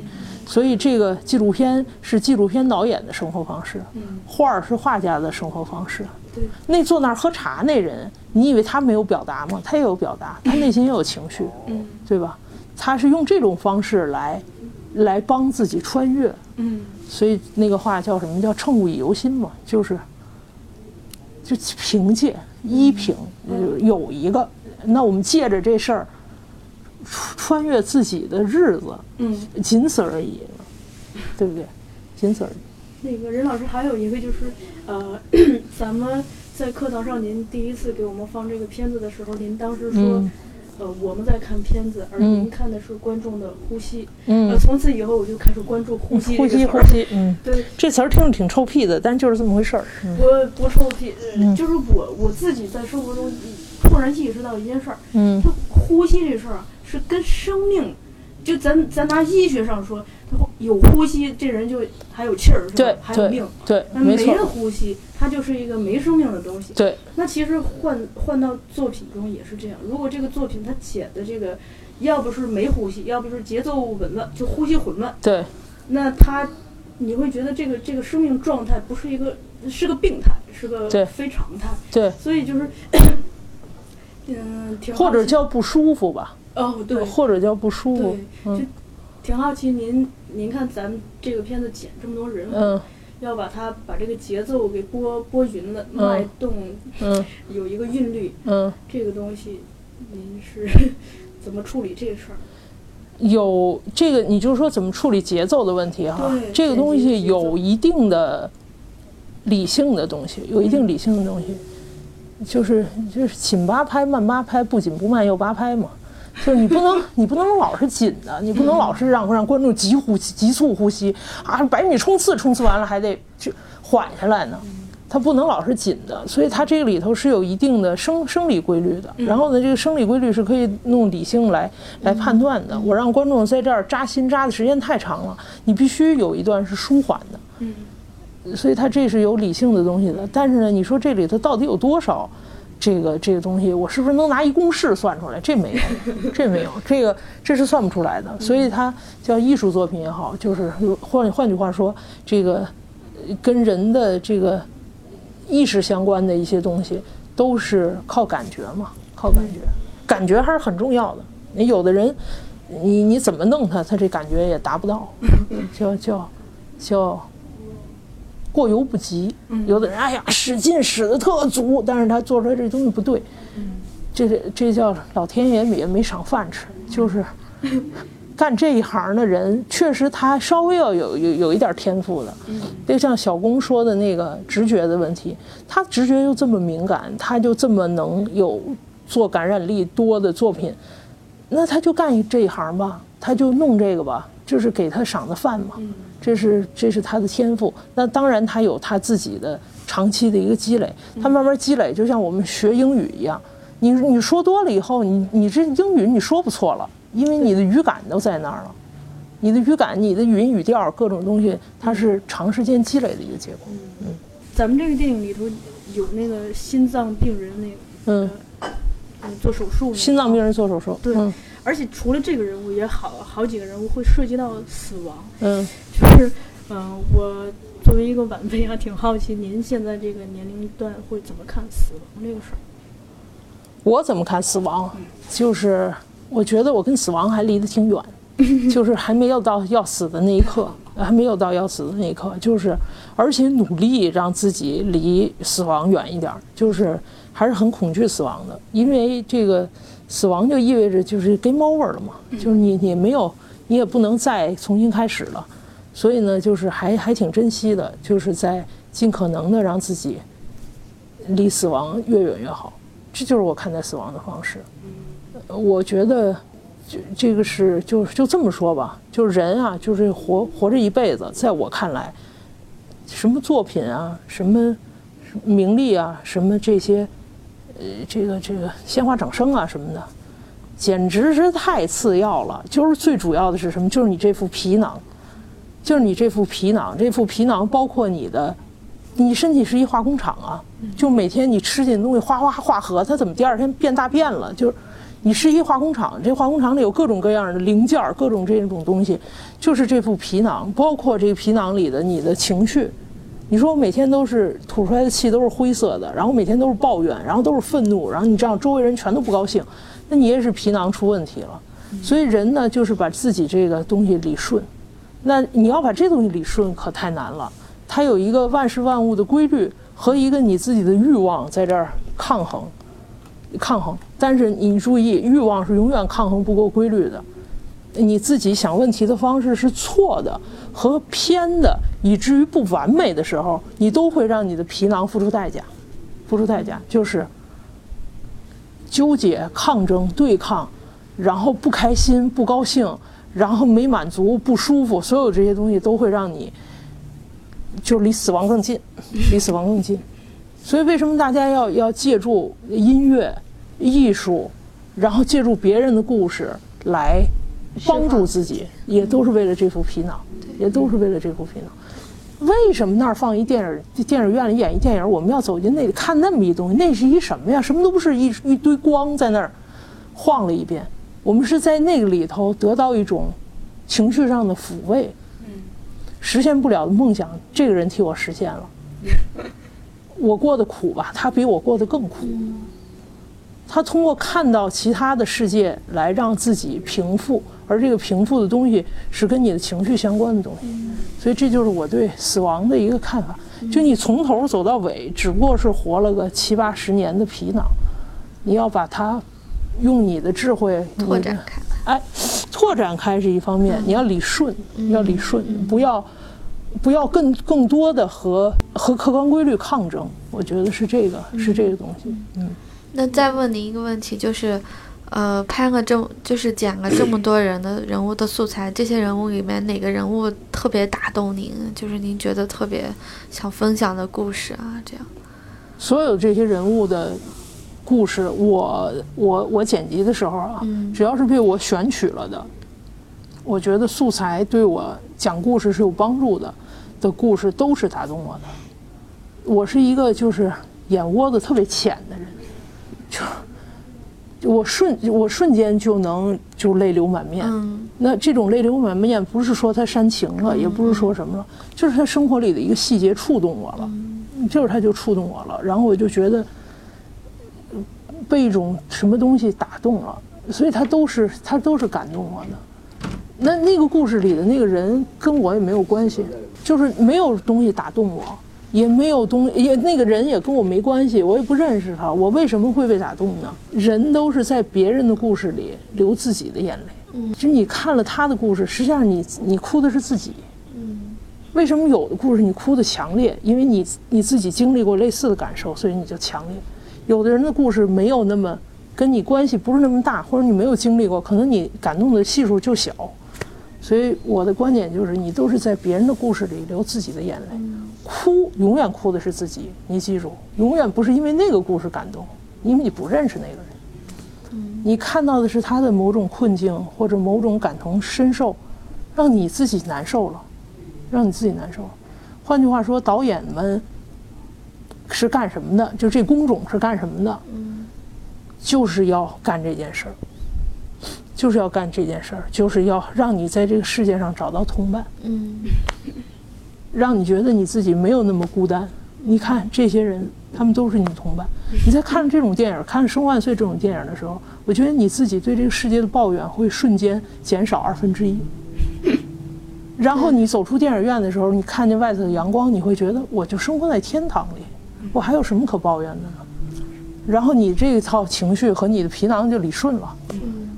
所以这个纪录片是纪录片导演的生活方式，画儿是画家的生活方式。对，那坐那儿喝茶那人，你以为他没有表达吗？他也有表达，他内心也有情绪，嗯对吧？他是用这种方式来来帮自己穿越。嗯所以那个话叫什么叫“乘物以由心”嘛，就是就凭借依凭有有一个，那我们借着这事儿穿穿越自己的日子，嗯，仅此而已，对不对？仅此而已。那个任老师还有一个就是，呃，咱们在课堂上您第一次给我们放这个片子的时候，您当时说，嗯呃，我们在看片子，而嗯您看的是观众的呼吸。嗯呃，，从此以后我就开始关注呼吸呼吸。呼吸，嗯，对，这词儿听着挺臭屁的，但就是这么回事儿。嗯我不臭屁，就是我我自己在生活中突然意识到一件事儿，嗯就呼吸这事儿啊，是跟生命，就咱咱拿医学上说，他有呼吸，这人就还有气儿，是吧对？还有命。对，没那没了，呼吸，它就是一个没生命的东西。对，那其实换换到作品中也是这样。如果这个作品它写的这个，要不是没呼吸，要不是节奏紊乱，就呼吸混乱，对，那他你会觉得这个这个生命状态不是一个是个病态，是个非常态。对，所以就是，嗯，挺好或者叫不舒服吧，哦，对，或者叫不舒服对，，嗯就挺好奇您您看咱们这个片子剪这么多人，嗯要把它把这个节奏给拨拨匀了，嗯脉动嗯有一个韵律，嗯。这个东西您是 怎么处理这个事儿？有这个，你就说怎么处理节奏的问题哈对？这个东西有一定的理性的东西，有一定理性的东西，就是就是紧八拍慢八拍，不紧不慢又八拍嘛。就是你不能 你不能老是紧的，你不能老是让让观众急呼吸急促呼吸啊，百米冲刺冲刺完了还得去缓下来呢。它不能老是紧的，所以它这个里头是有一定的生生理规律的。然后呢，这个生理规律是可以用理性来来判断的。我让观众在这儿扎心扎的时间太长了，你必须有一段是舒缓的。嗯，所以它这是有理性的东西的。但是呢，你说这里头到底有多少这个这个东西，我是不是能拿一公式算出来？这没有，这没有，这个这是算不出来的。所以它叫艺术作品也好，就是换换句话说，这个跟人的这个意识相关的一些东西，都是靠感觉嘛，靠感觉，感觉还是很重要的。你有的人，你你怎么弄他，他这感觉也达不到，叫叫叫过犹不及。有的人哎呀使劲使的特足，但是他做出来这东西不对，这这叫老天爷也没赏饭吃，就是 干这一行的人，确实他稍微要有有有一点天赋的。就像小工说的那个直觉的问题，他直觉又这么敏感，他就这么能有做感染力多的作品，那他就干这一行吧，他就弄这个吧，就是给他赏的饭嘛。这是这是他的天赋。那当然，他有他自己的长期的一个积累，他慢慢积累，就像我们学英语一样，你你说多了以后，你你这英语你说不错了，因为你的语感都在那儿了。你的语感、你的语音语调各种东西，它是长时间积累的一个结果。嗯。咱们这个电影里头有那个心脏病人那个嗯，嗯做手术，心脏病人做手术，对。嗯而且除了这个人物，也好好几个人物会涉及到死亡。嗯就是，嗯、我作为一个晚辈啊，挺好奇您现在这个年龄段会怎么看死亡这个事儿？我怎么看死亡？就是我觉得我跟死亡还离得挺远，就是还没有到要死的那一刻，还没有到要死的那一刻，就是而且努力让自己离死亡远一点儿，就是还是很恐惧死亡的，因为这个死亡就意味着就是 game over 了嘛，就是你你没有你也不能再重新开始了，所以呢，就是还还挺珍惜的，就是在尽可能的让自己离死亡越远越好。这就是我看待死亡的方式。呃我觉得，这这个是就就这么说吧，就是人啊，就是活活着一辈子，在我看来，什么作品啊，什么名利啊，什么这些，呃，这个这个鲜花掌声啊什么的，简直是太次要了。就是最主要的是什么？就是你这副皮囊，就是你这副皮囊，这副皮囊包括你的，你身体是一化工厂啊，就每天你吃进的东西哗哗化合，它怎么第二天变大便了？就是你是一化工厂，这化工厂里有各种各样的零件儿，各种这种东西，就是这副皮囊，包括这个皮囊里的你的情绪。你说我每天都是吐出来的气都是灰色的，然后每天都是抱怨，然后都是愤怒，然后你这样周围人全都不高兴，那你也是皮囊出问题了。所以人呢，就是把自己这个东西理顺。那你要把这东西理顺可太难了，它有一个万事万物的规律和一个你自己的欲望在这儿抗衡，抗衡。但是你注意，欲望是永远抗衡不过规律的。你自己想问题的方式是错的和偏的，以至于不完美的时候，你都会让你的皮囊付出代价，付出代价就是纠结、抗争、对抗，然后不开心、不高兴，然后没满足、不舒服，所有这些东西都会让你就离死亡更近，离死亡更近。所以为什么大家要要借助音乐、艺术，然后借助别人的故事来帮助自己，也都是为了这副皮囊，也都是为了这副皮囊。为什么那儿放一电影电影院里演一电影，我们要走进那里看那么一东西？那是一什么呀？什么都不是，一一堆光在那儿晃了一遍。我们是在那个里头得到一种情绪上的抚慰，实现不了的梦想，这个人替我实现了。我过得苦吧，他比我过得更苦。他通过看到其他的世界来让自己平复，而这个平复的东西是跟你的情绪相关的东西。所以这就是我对死亡的一个看法。就你从头走到尾，只不过是活了个七八十年的皮囊，你要把它用你的智慧拓展开来。哎，拓展开是一方面，你要理顺，要理顺，不要不要更更多的和和客观规律抗争。我觉得是这个，是这个东西。嗯，那再问您一个问题，就是，呃，拍了这么就是剪了这么多人的人物的素材，这些人物里面哪个人物特别打动您？就是您觉得特别想分享的故事啊，这样。所有这些人物的故事，我我我剪辑的时候啊，嗯只要是被我选取了的，我觉得素材对我讲故事是有帮助的的故事，都是打动我的。我是一个就是眼窝子特别浅的人，就就我瞬我瞬间就能就泪流满面。嗯那这种泪流满面，不是说他煽情了，也不是说什么了，就是他生活里的一个细节触动我了，就是他就触动我了，然后我就觉得呃被一种什么东西打动了，所以他都是他都是感动我的。那那个故事里的那个人跟我也没有关系，就是没有东西打动我，也没有东也那个人也跟我没关系，我也不认识他，我为什么会被打动呢？人都是在别人的故事里流自己的眼泪。嗯其实你看了他的故事，实际上你你哭的是自己。嗯为什么有的故事你哭的强烈？因为你你自己经历过类似的感受，所以你就强烈。有的人的故事没有那么跟你关系不是那么大，或者你没有经历过，可能你感动的系数就小。所以我的观点就是，你都是在别人的故事里流自己的眼泪，哭永远哭的是自己。你记住，永远不是因为那个故事感动，因为你不认识那个人。你看到的是他的某种困境或者某种感同身受，让你自己难受了，让你自己难受。换句话说，导演们是干什么的？就这工种是干什么的？就是要干这件事儿，就是要干这件事儿，就是要让你在这个世界上找到同伴，嗯 让你觉得你自己没有那么孤单。你看这些人，他们都是你的同伴。你在看这种电影，看《生万岁》这种电影的时候，我觉得你自己对这个世界的抱怨会瞬间减少二分之一。然后你走出电影院的时候，你看见外头的阳光，你会觉得我就生活在天堂里，我还有什么可抱怨的呢？然后你这一套情绪和你的皮囊就理顺了。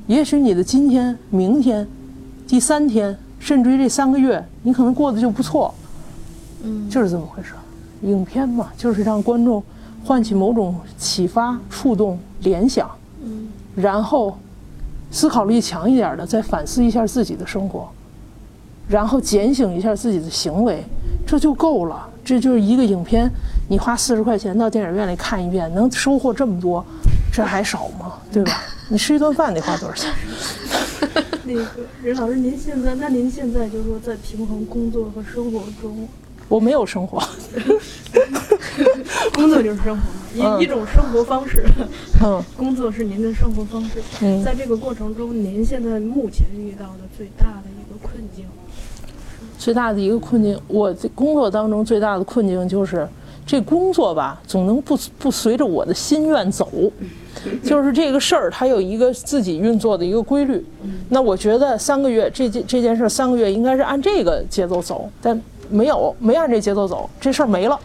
也许你的今天、明天、第三天，甚至于这三个月，你可能过得就不错，嗯，就是这么回事儿。影片嘛，就是让观众唤起某种启发、触动、联想，嗯然后思考力强一点的再反思一下自己的生活，然后检醒一下自己的行为，这就够了。这就是一个影片，你花四十块钱到电影院里看一遍，能收获这么多，这还少吗？对吧？你吃一顿饭得花多少钱？那个任老师，您现在那您现在就是说在平衡工作和生活中，我没有生活，工作就是生活，一、嗯。一种生活方式，嗯。工作是您的生活方式。嗯。在这个过程中，您现在目前遇到的最大的一个困境，最大的一个困境，我这工作当中最大的困境就是，这工作吧，总能不不随着我的心愿走，就是这个事儿它有一个自己运作的一个规律。那我觉得三个月这件这件事儿三个月应该是按这个节奏走，但没有没按这节奏走，这事儿没了。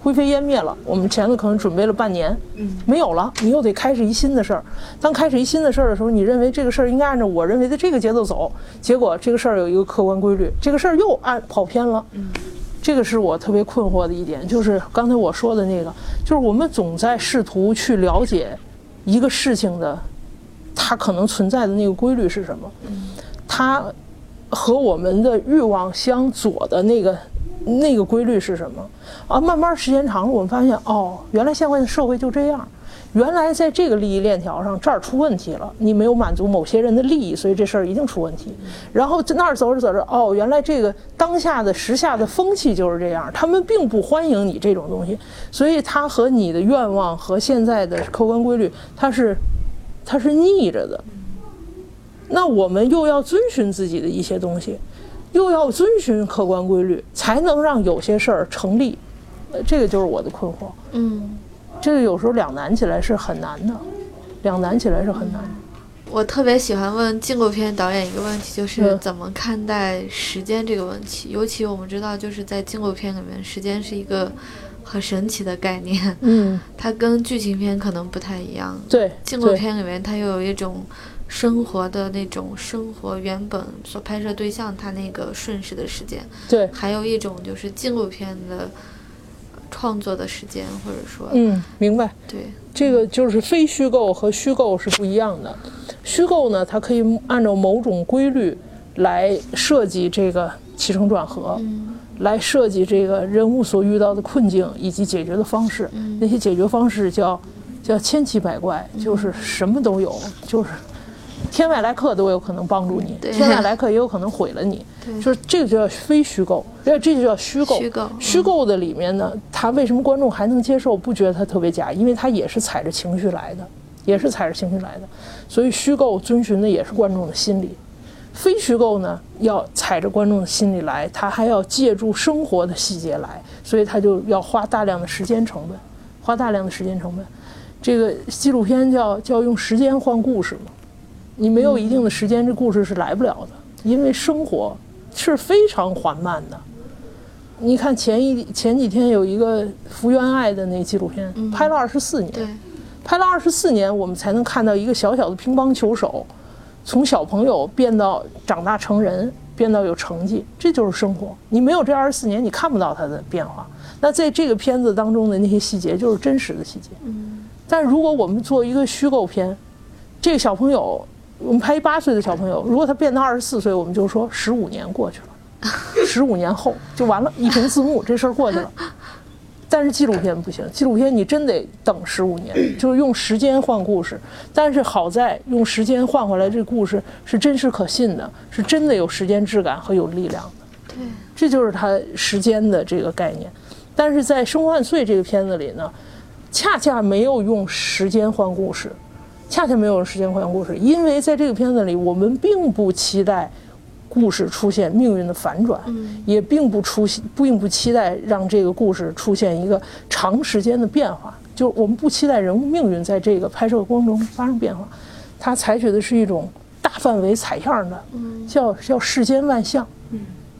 灰飞烟灭了，我们前头可能准备了半年，没有了，你又得开始一新的事儿。当开始一新的事儿的时候，你认为这个事儿应该按照我认为的这个节奏走，结果这个事儿有一个客观规律，这个事儿又按跑偏了。这个是我特别困惑的一点，就是刚才我说的那个，就是我们总在试图去了解一个事情的它可能存在的那个规律是什么，它和我们的欲望相左的那个那个规律是什么？啊，慢慢时间长了，我们发现哦，原来现在的社会就这样。原来在这个利益链条上，这儿出问题了，你没有满足某些人的利益，所以这事儿一定出问题。然后在那儿走着走着，哦，原来这个当下的时下的风气就是这样，他们并不欢迎你这种东西，所以它和你的愿望和现在的客观规律，它是它是逆着的。那我们又要遵循自己的一些东西，又要遵循客观规律，才能让有些事儿成立。呃，这个就是我的困惑。嗯，这个有时候两难起来是很难的，两难起来是很难的。我特别喜欢问纪录片导演一个问题，就是嗯怎么看待时间这个问题。尤其我们知道，就是在纪录片里面，时间是一个很神奇的概念，嗯，它跟剧情片可能不太一样。对，纪录片里面，它又有一种生活的那种生活原本所拍摄对象它那个瞬时的时间，对，还有一种就是纪录片的创作的时间，或者说，嗯，明白。对，这个就是非虚构和虚构是不一样的。虚构呢，它可以按照某种规律来设计这个起承转合，嗯来设计这个人物所遇到的困境以及解决的方式。嗯那些解决方式叫叫千奇百怪，就是什么都有，就是天外来客都有可能帮助你，对天外来客也有可能毁了你。对，就是这个就叫非虚构，这这就叫虚构。虚构虚构的里面呢，他为什么观众还能接受，不觉得他特别假？因为他也是踩着情绪来的，也是踩着情绪来的。所以虚构遵循的也是观众的心理，非虚构呢要踩着观众的心理来，他还要借助生活的细节来，所以他就要花大量的时间成本，花大量的时间成本。这个纪录片叫叫用时间换故事嘛，你没有一定的时间，这故事是来不了的，因为生活是非常缓慢的。你看前一前几天有一个福原爱的那纪录片，拍了二十四年，拍了二十四年，我们才能看到一个小小的乒乓球手，从小朋友变到长大成人，变到有成绩，这就是生活。你没有这二十四年，你看不到他的变化。那在这个片子当中的那些细节，就是真实的细节。但如果我们做一个虚构片，这个小朋友，我们拍一八岁的小朋友，如果他变到二十四岁，我们就说十五年过去了，十五年后就完了，一屏字幕，这事儿过去了。但是纪录片不行，纪录片你真得等十五年，就是用时间换故事。但是好在用时间换回来这故事是真实可信的，是真的有时间质感和有力量的。对，这就是它时间的这个概念。但是在《生万岁》这个片子里呢，恰恰没有用时间换故事，恰恰没有用时间换故事，因为在这个片子里，我们并不期待故事出现命运的反转，也并不出现，并不期待让这个故事出现一个长时间的变化，就是我们不期待人物命运在这个拍摄过程中发生变化，它采取的是一种大范围采样的，叫叫世间万象。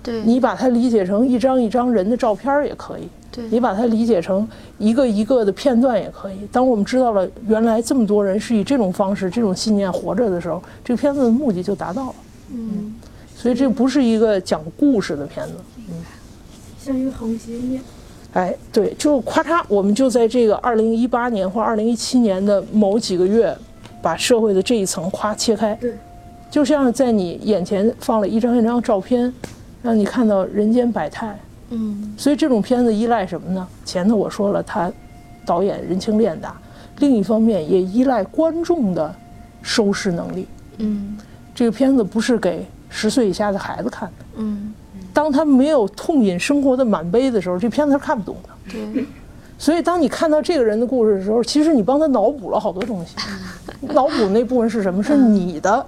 对，你把它理解成一张一张人的照片儿也可以，对你把它理解成一个一个的片段也可以。当我们知道了原来这么多人是以这种方式、这种信念活着的时候，这个片子的目的就达到了。嗯，所以这不是一个讲故事的片子。嗯像一个横截面。哎，对，就咔嚓，我们就在这个二零一八年或二零一七年的某几个月，把社会的这一层夸切开。对，就像在你眼前放了一张一张照片，让你看到人间百态。嗯所以这种片子依赖什么呢？前头我说了，他导演人情练达，另一方面也依赖观众的收视能力。嗯这个片子不是给十岁以下的孩子看的，嗯，当他没有痛饮生活的满杯的时候，这片子是看不懂的。对，所以，当你看到这个人的故事的时候，其实你帮他脑补了好多东西。脑补那部分是什么？是你的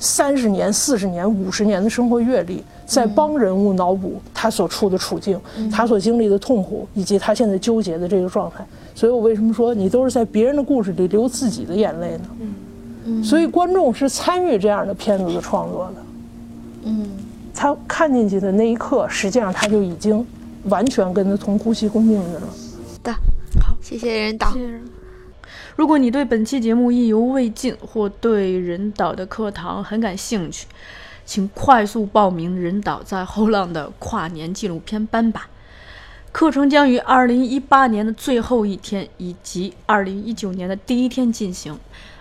三十年、四十年、五十年的生活阅历，在帮人物脑补他所处的处境、他所经历的痛苦，以及他现在纠结的这个状态。所以我为什么说你都是在别人的故事里流自己的眼泪呢？嗯所以观众是参与这样的片子的创作的。嗯他看进去的那一刻，实际上他就已经完全跟他同呼吸共命运了。的，好谢谢人导。如果你对本期节目意犹未尽，或对任导的课堂很感兴趣，请快速报名任导在后浪的跨年纪录片班吧。课程将于二零一八年的最后一天以及二零一九年的第一天进行，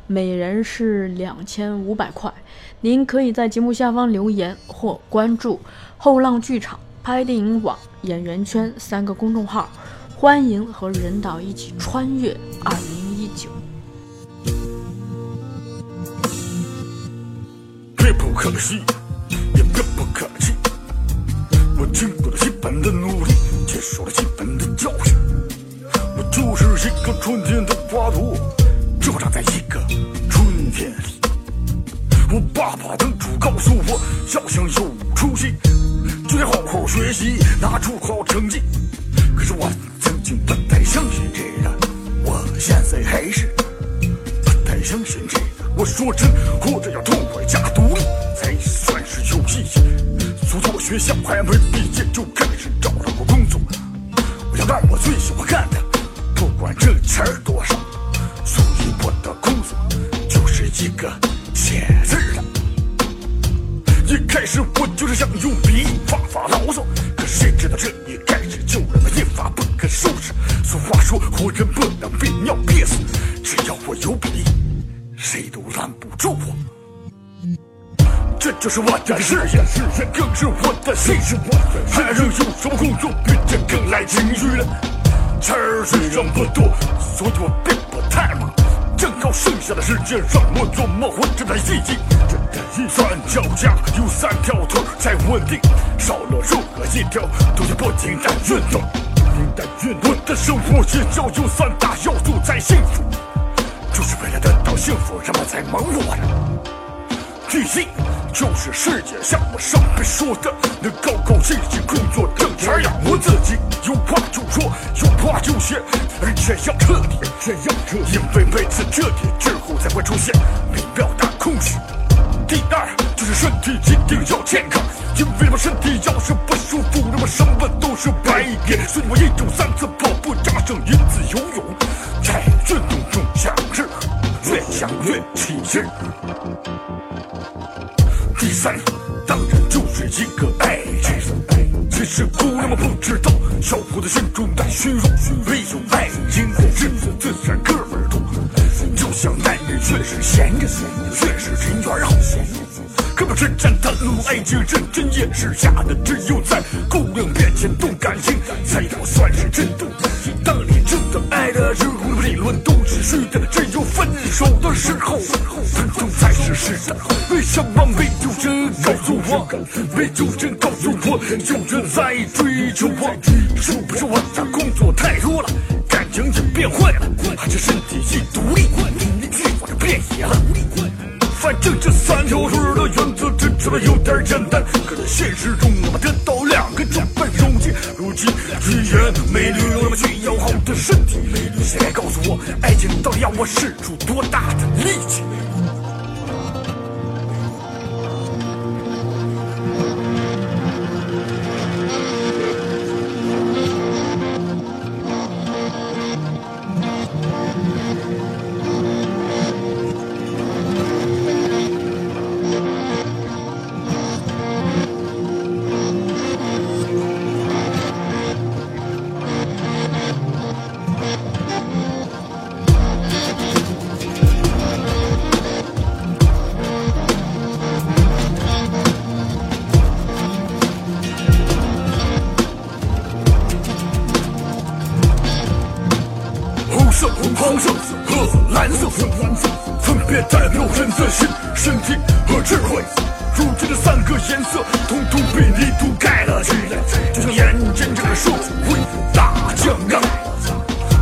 每人是两千五百块。您可以在节目下方留言或关注后浪剧场、拍电影网、演员圈三个公众号，欢迎和任导一起穿越二零一九。别不可惜，也别不客气。我经过了基本的努力，接受了基本的教训。我就是一个春天的花朵，就长在一个春天里。我爸爸当初告诉我，要想有出息，就得好好学习，拿出好成绩。可是我曾经不太相信这个，现在还是不太相信这个。我说真，活着要痛快加独立，才算是有意义。所以我学校还没毕业就开始找了个工作。我要干我最喜欢干的，不管挣钱多少。所以我的工作就是一个写字的。一开始我就是想用笔发发牢骚，可谁知道这一开始就让我一发不可收拾。说，活人不能被尿憋死，只要我有笔，谁都拦不住我。这就是我的事业，事业更是我的兴趣。还能有什么工作比这更来情绪了？钱儿虽然不多，所以我并不太忙。正好剩下的时间让我琢磨活着的意义。三脚架有三条腿儿才稳定，少了任何一条都要不停的运动。我的生活至少有三大要素才幸福，就是为了得到幸福，人们才忙碌。第一，就是世界像我上面说的，能高高兴兴工作挣钱养活自己，有话就说，有话就写，而且要彻底，这样彻底，因为每次彻底之后才会出现美妙的空虚。第二，就是身体一定要健康，因为我身体要是不舒服，那么什么都是白给。所以我一周三次跑步，加上一次游泳，在运动中享受，越想越起劲。第三，当然就是一个爱情。其实姑娘们不知道，小伙子心中带虚荣，没有爱情的日子自然哥们儿多。就像男人越是闲着，却是人缘好。可不是真的路，爱情认真也是假的，只有在姑娘面前动感情，才能算是真的。当你真的爱的时候，理论都是虚的，只有分手的时候，分手才是实的。为什么没有人告诉我？没有人告诉我，有人在追求我？是不是我的工作太多了，感情也变坏了，还是身体一独立，就变野了？反正这三条腿的原则听起来有点简单，可在现实中我们得到两个就不容易。如今语言美女有那么需要好的身体，谁来告诉我，爱情到底要我使出多大的力气？蓝色，分别代表人的心、身体和智慧。如今的三个颜色，统统被你涂盖了起来，就像眼前这个社会大酱缸。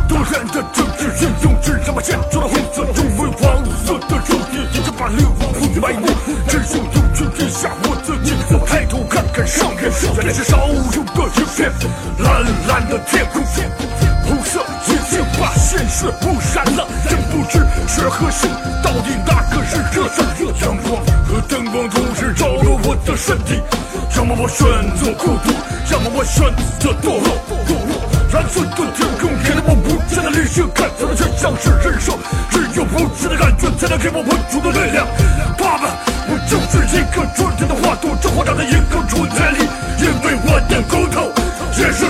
多元的政治运用，只让把建筑的红色成为黄色的肉体，一直把流亡铺埋没。只有有权天下，我自己我抬头看看上面，原来是少有的一片蓝蓝的天空。红色把现实污染了，真不知是何性，到底哪个是热的？阳光和灯光同时照了我的身体，要么我选择孤独，要么我选择堕落。堕落，蓝色的天空给了我无限的理性，看起来却像是人生。只有无限的感觉，才能给我稳住的力量。爸爸，我就是一个春天的花朵，这花长在一个春天里。因为我的骨头也是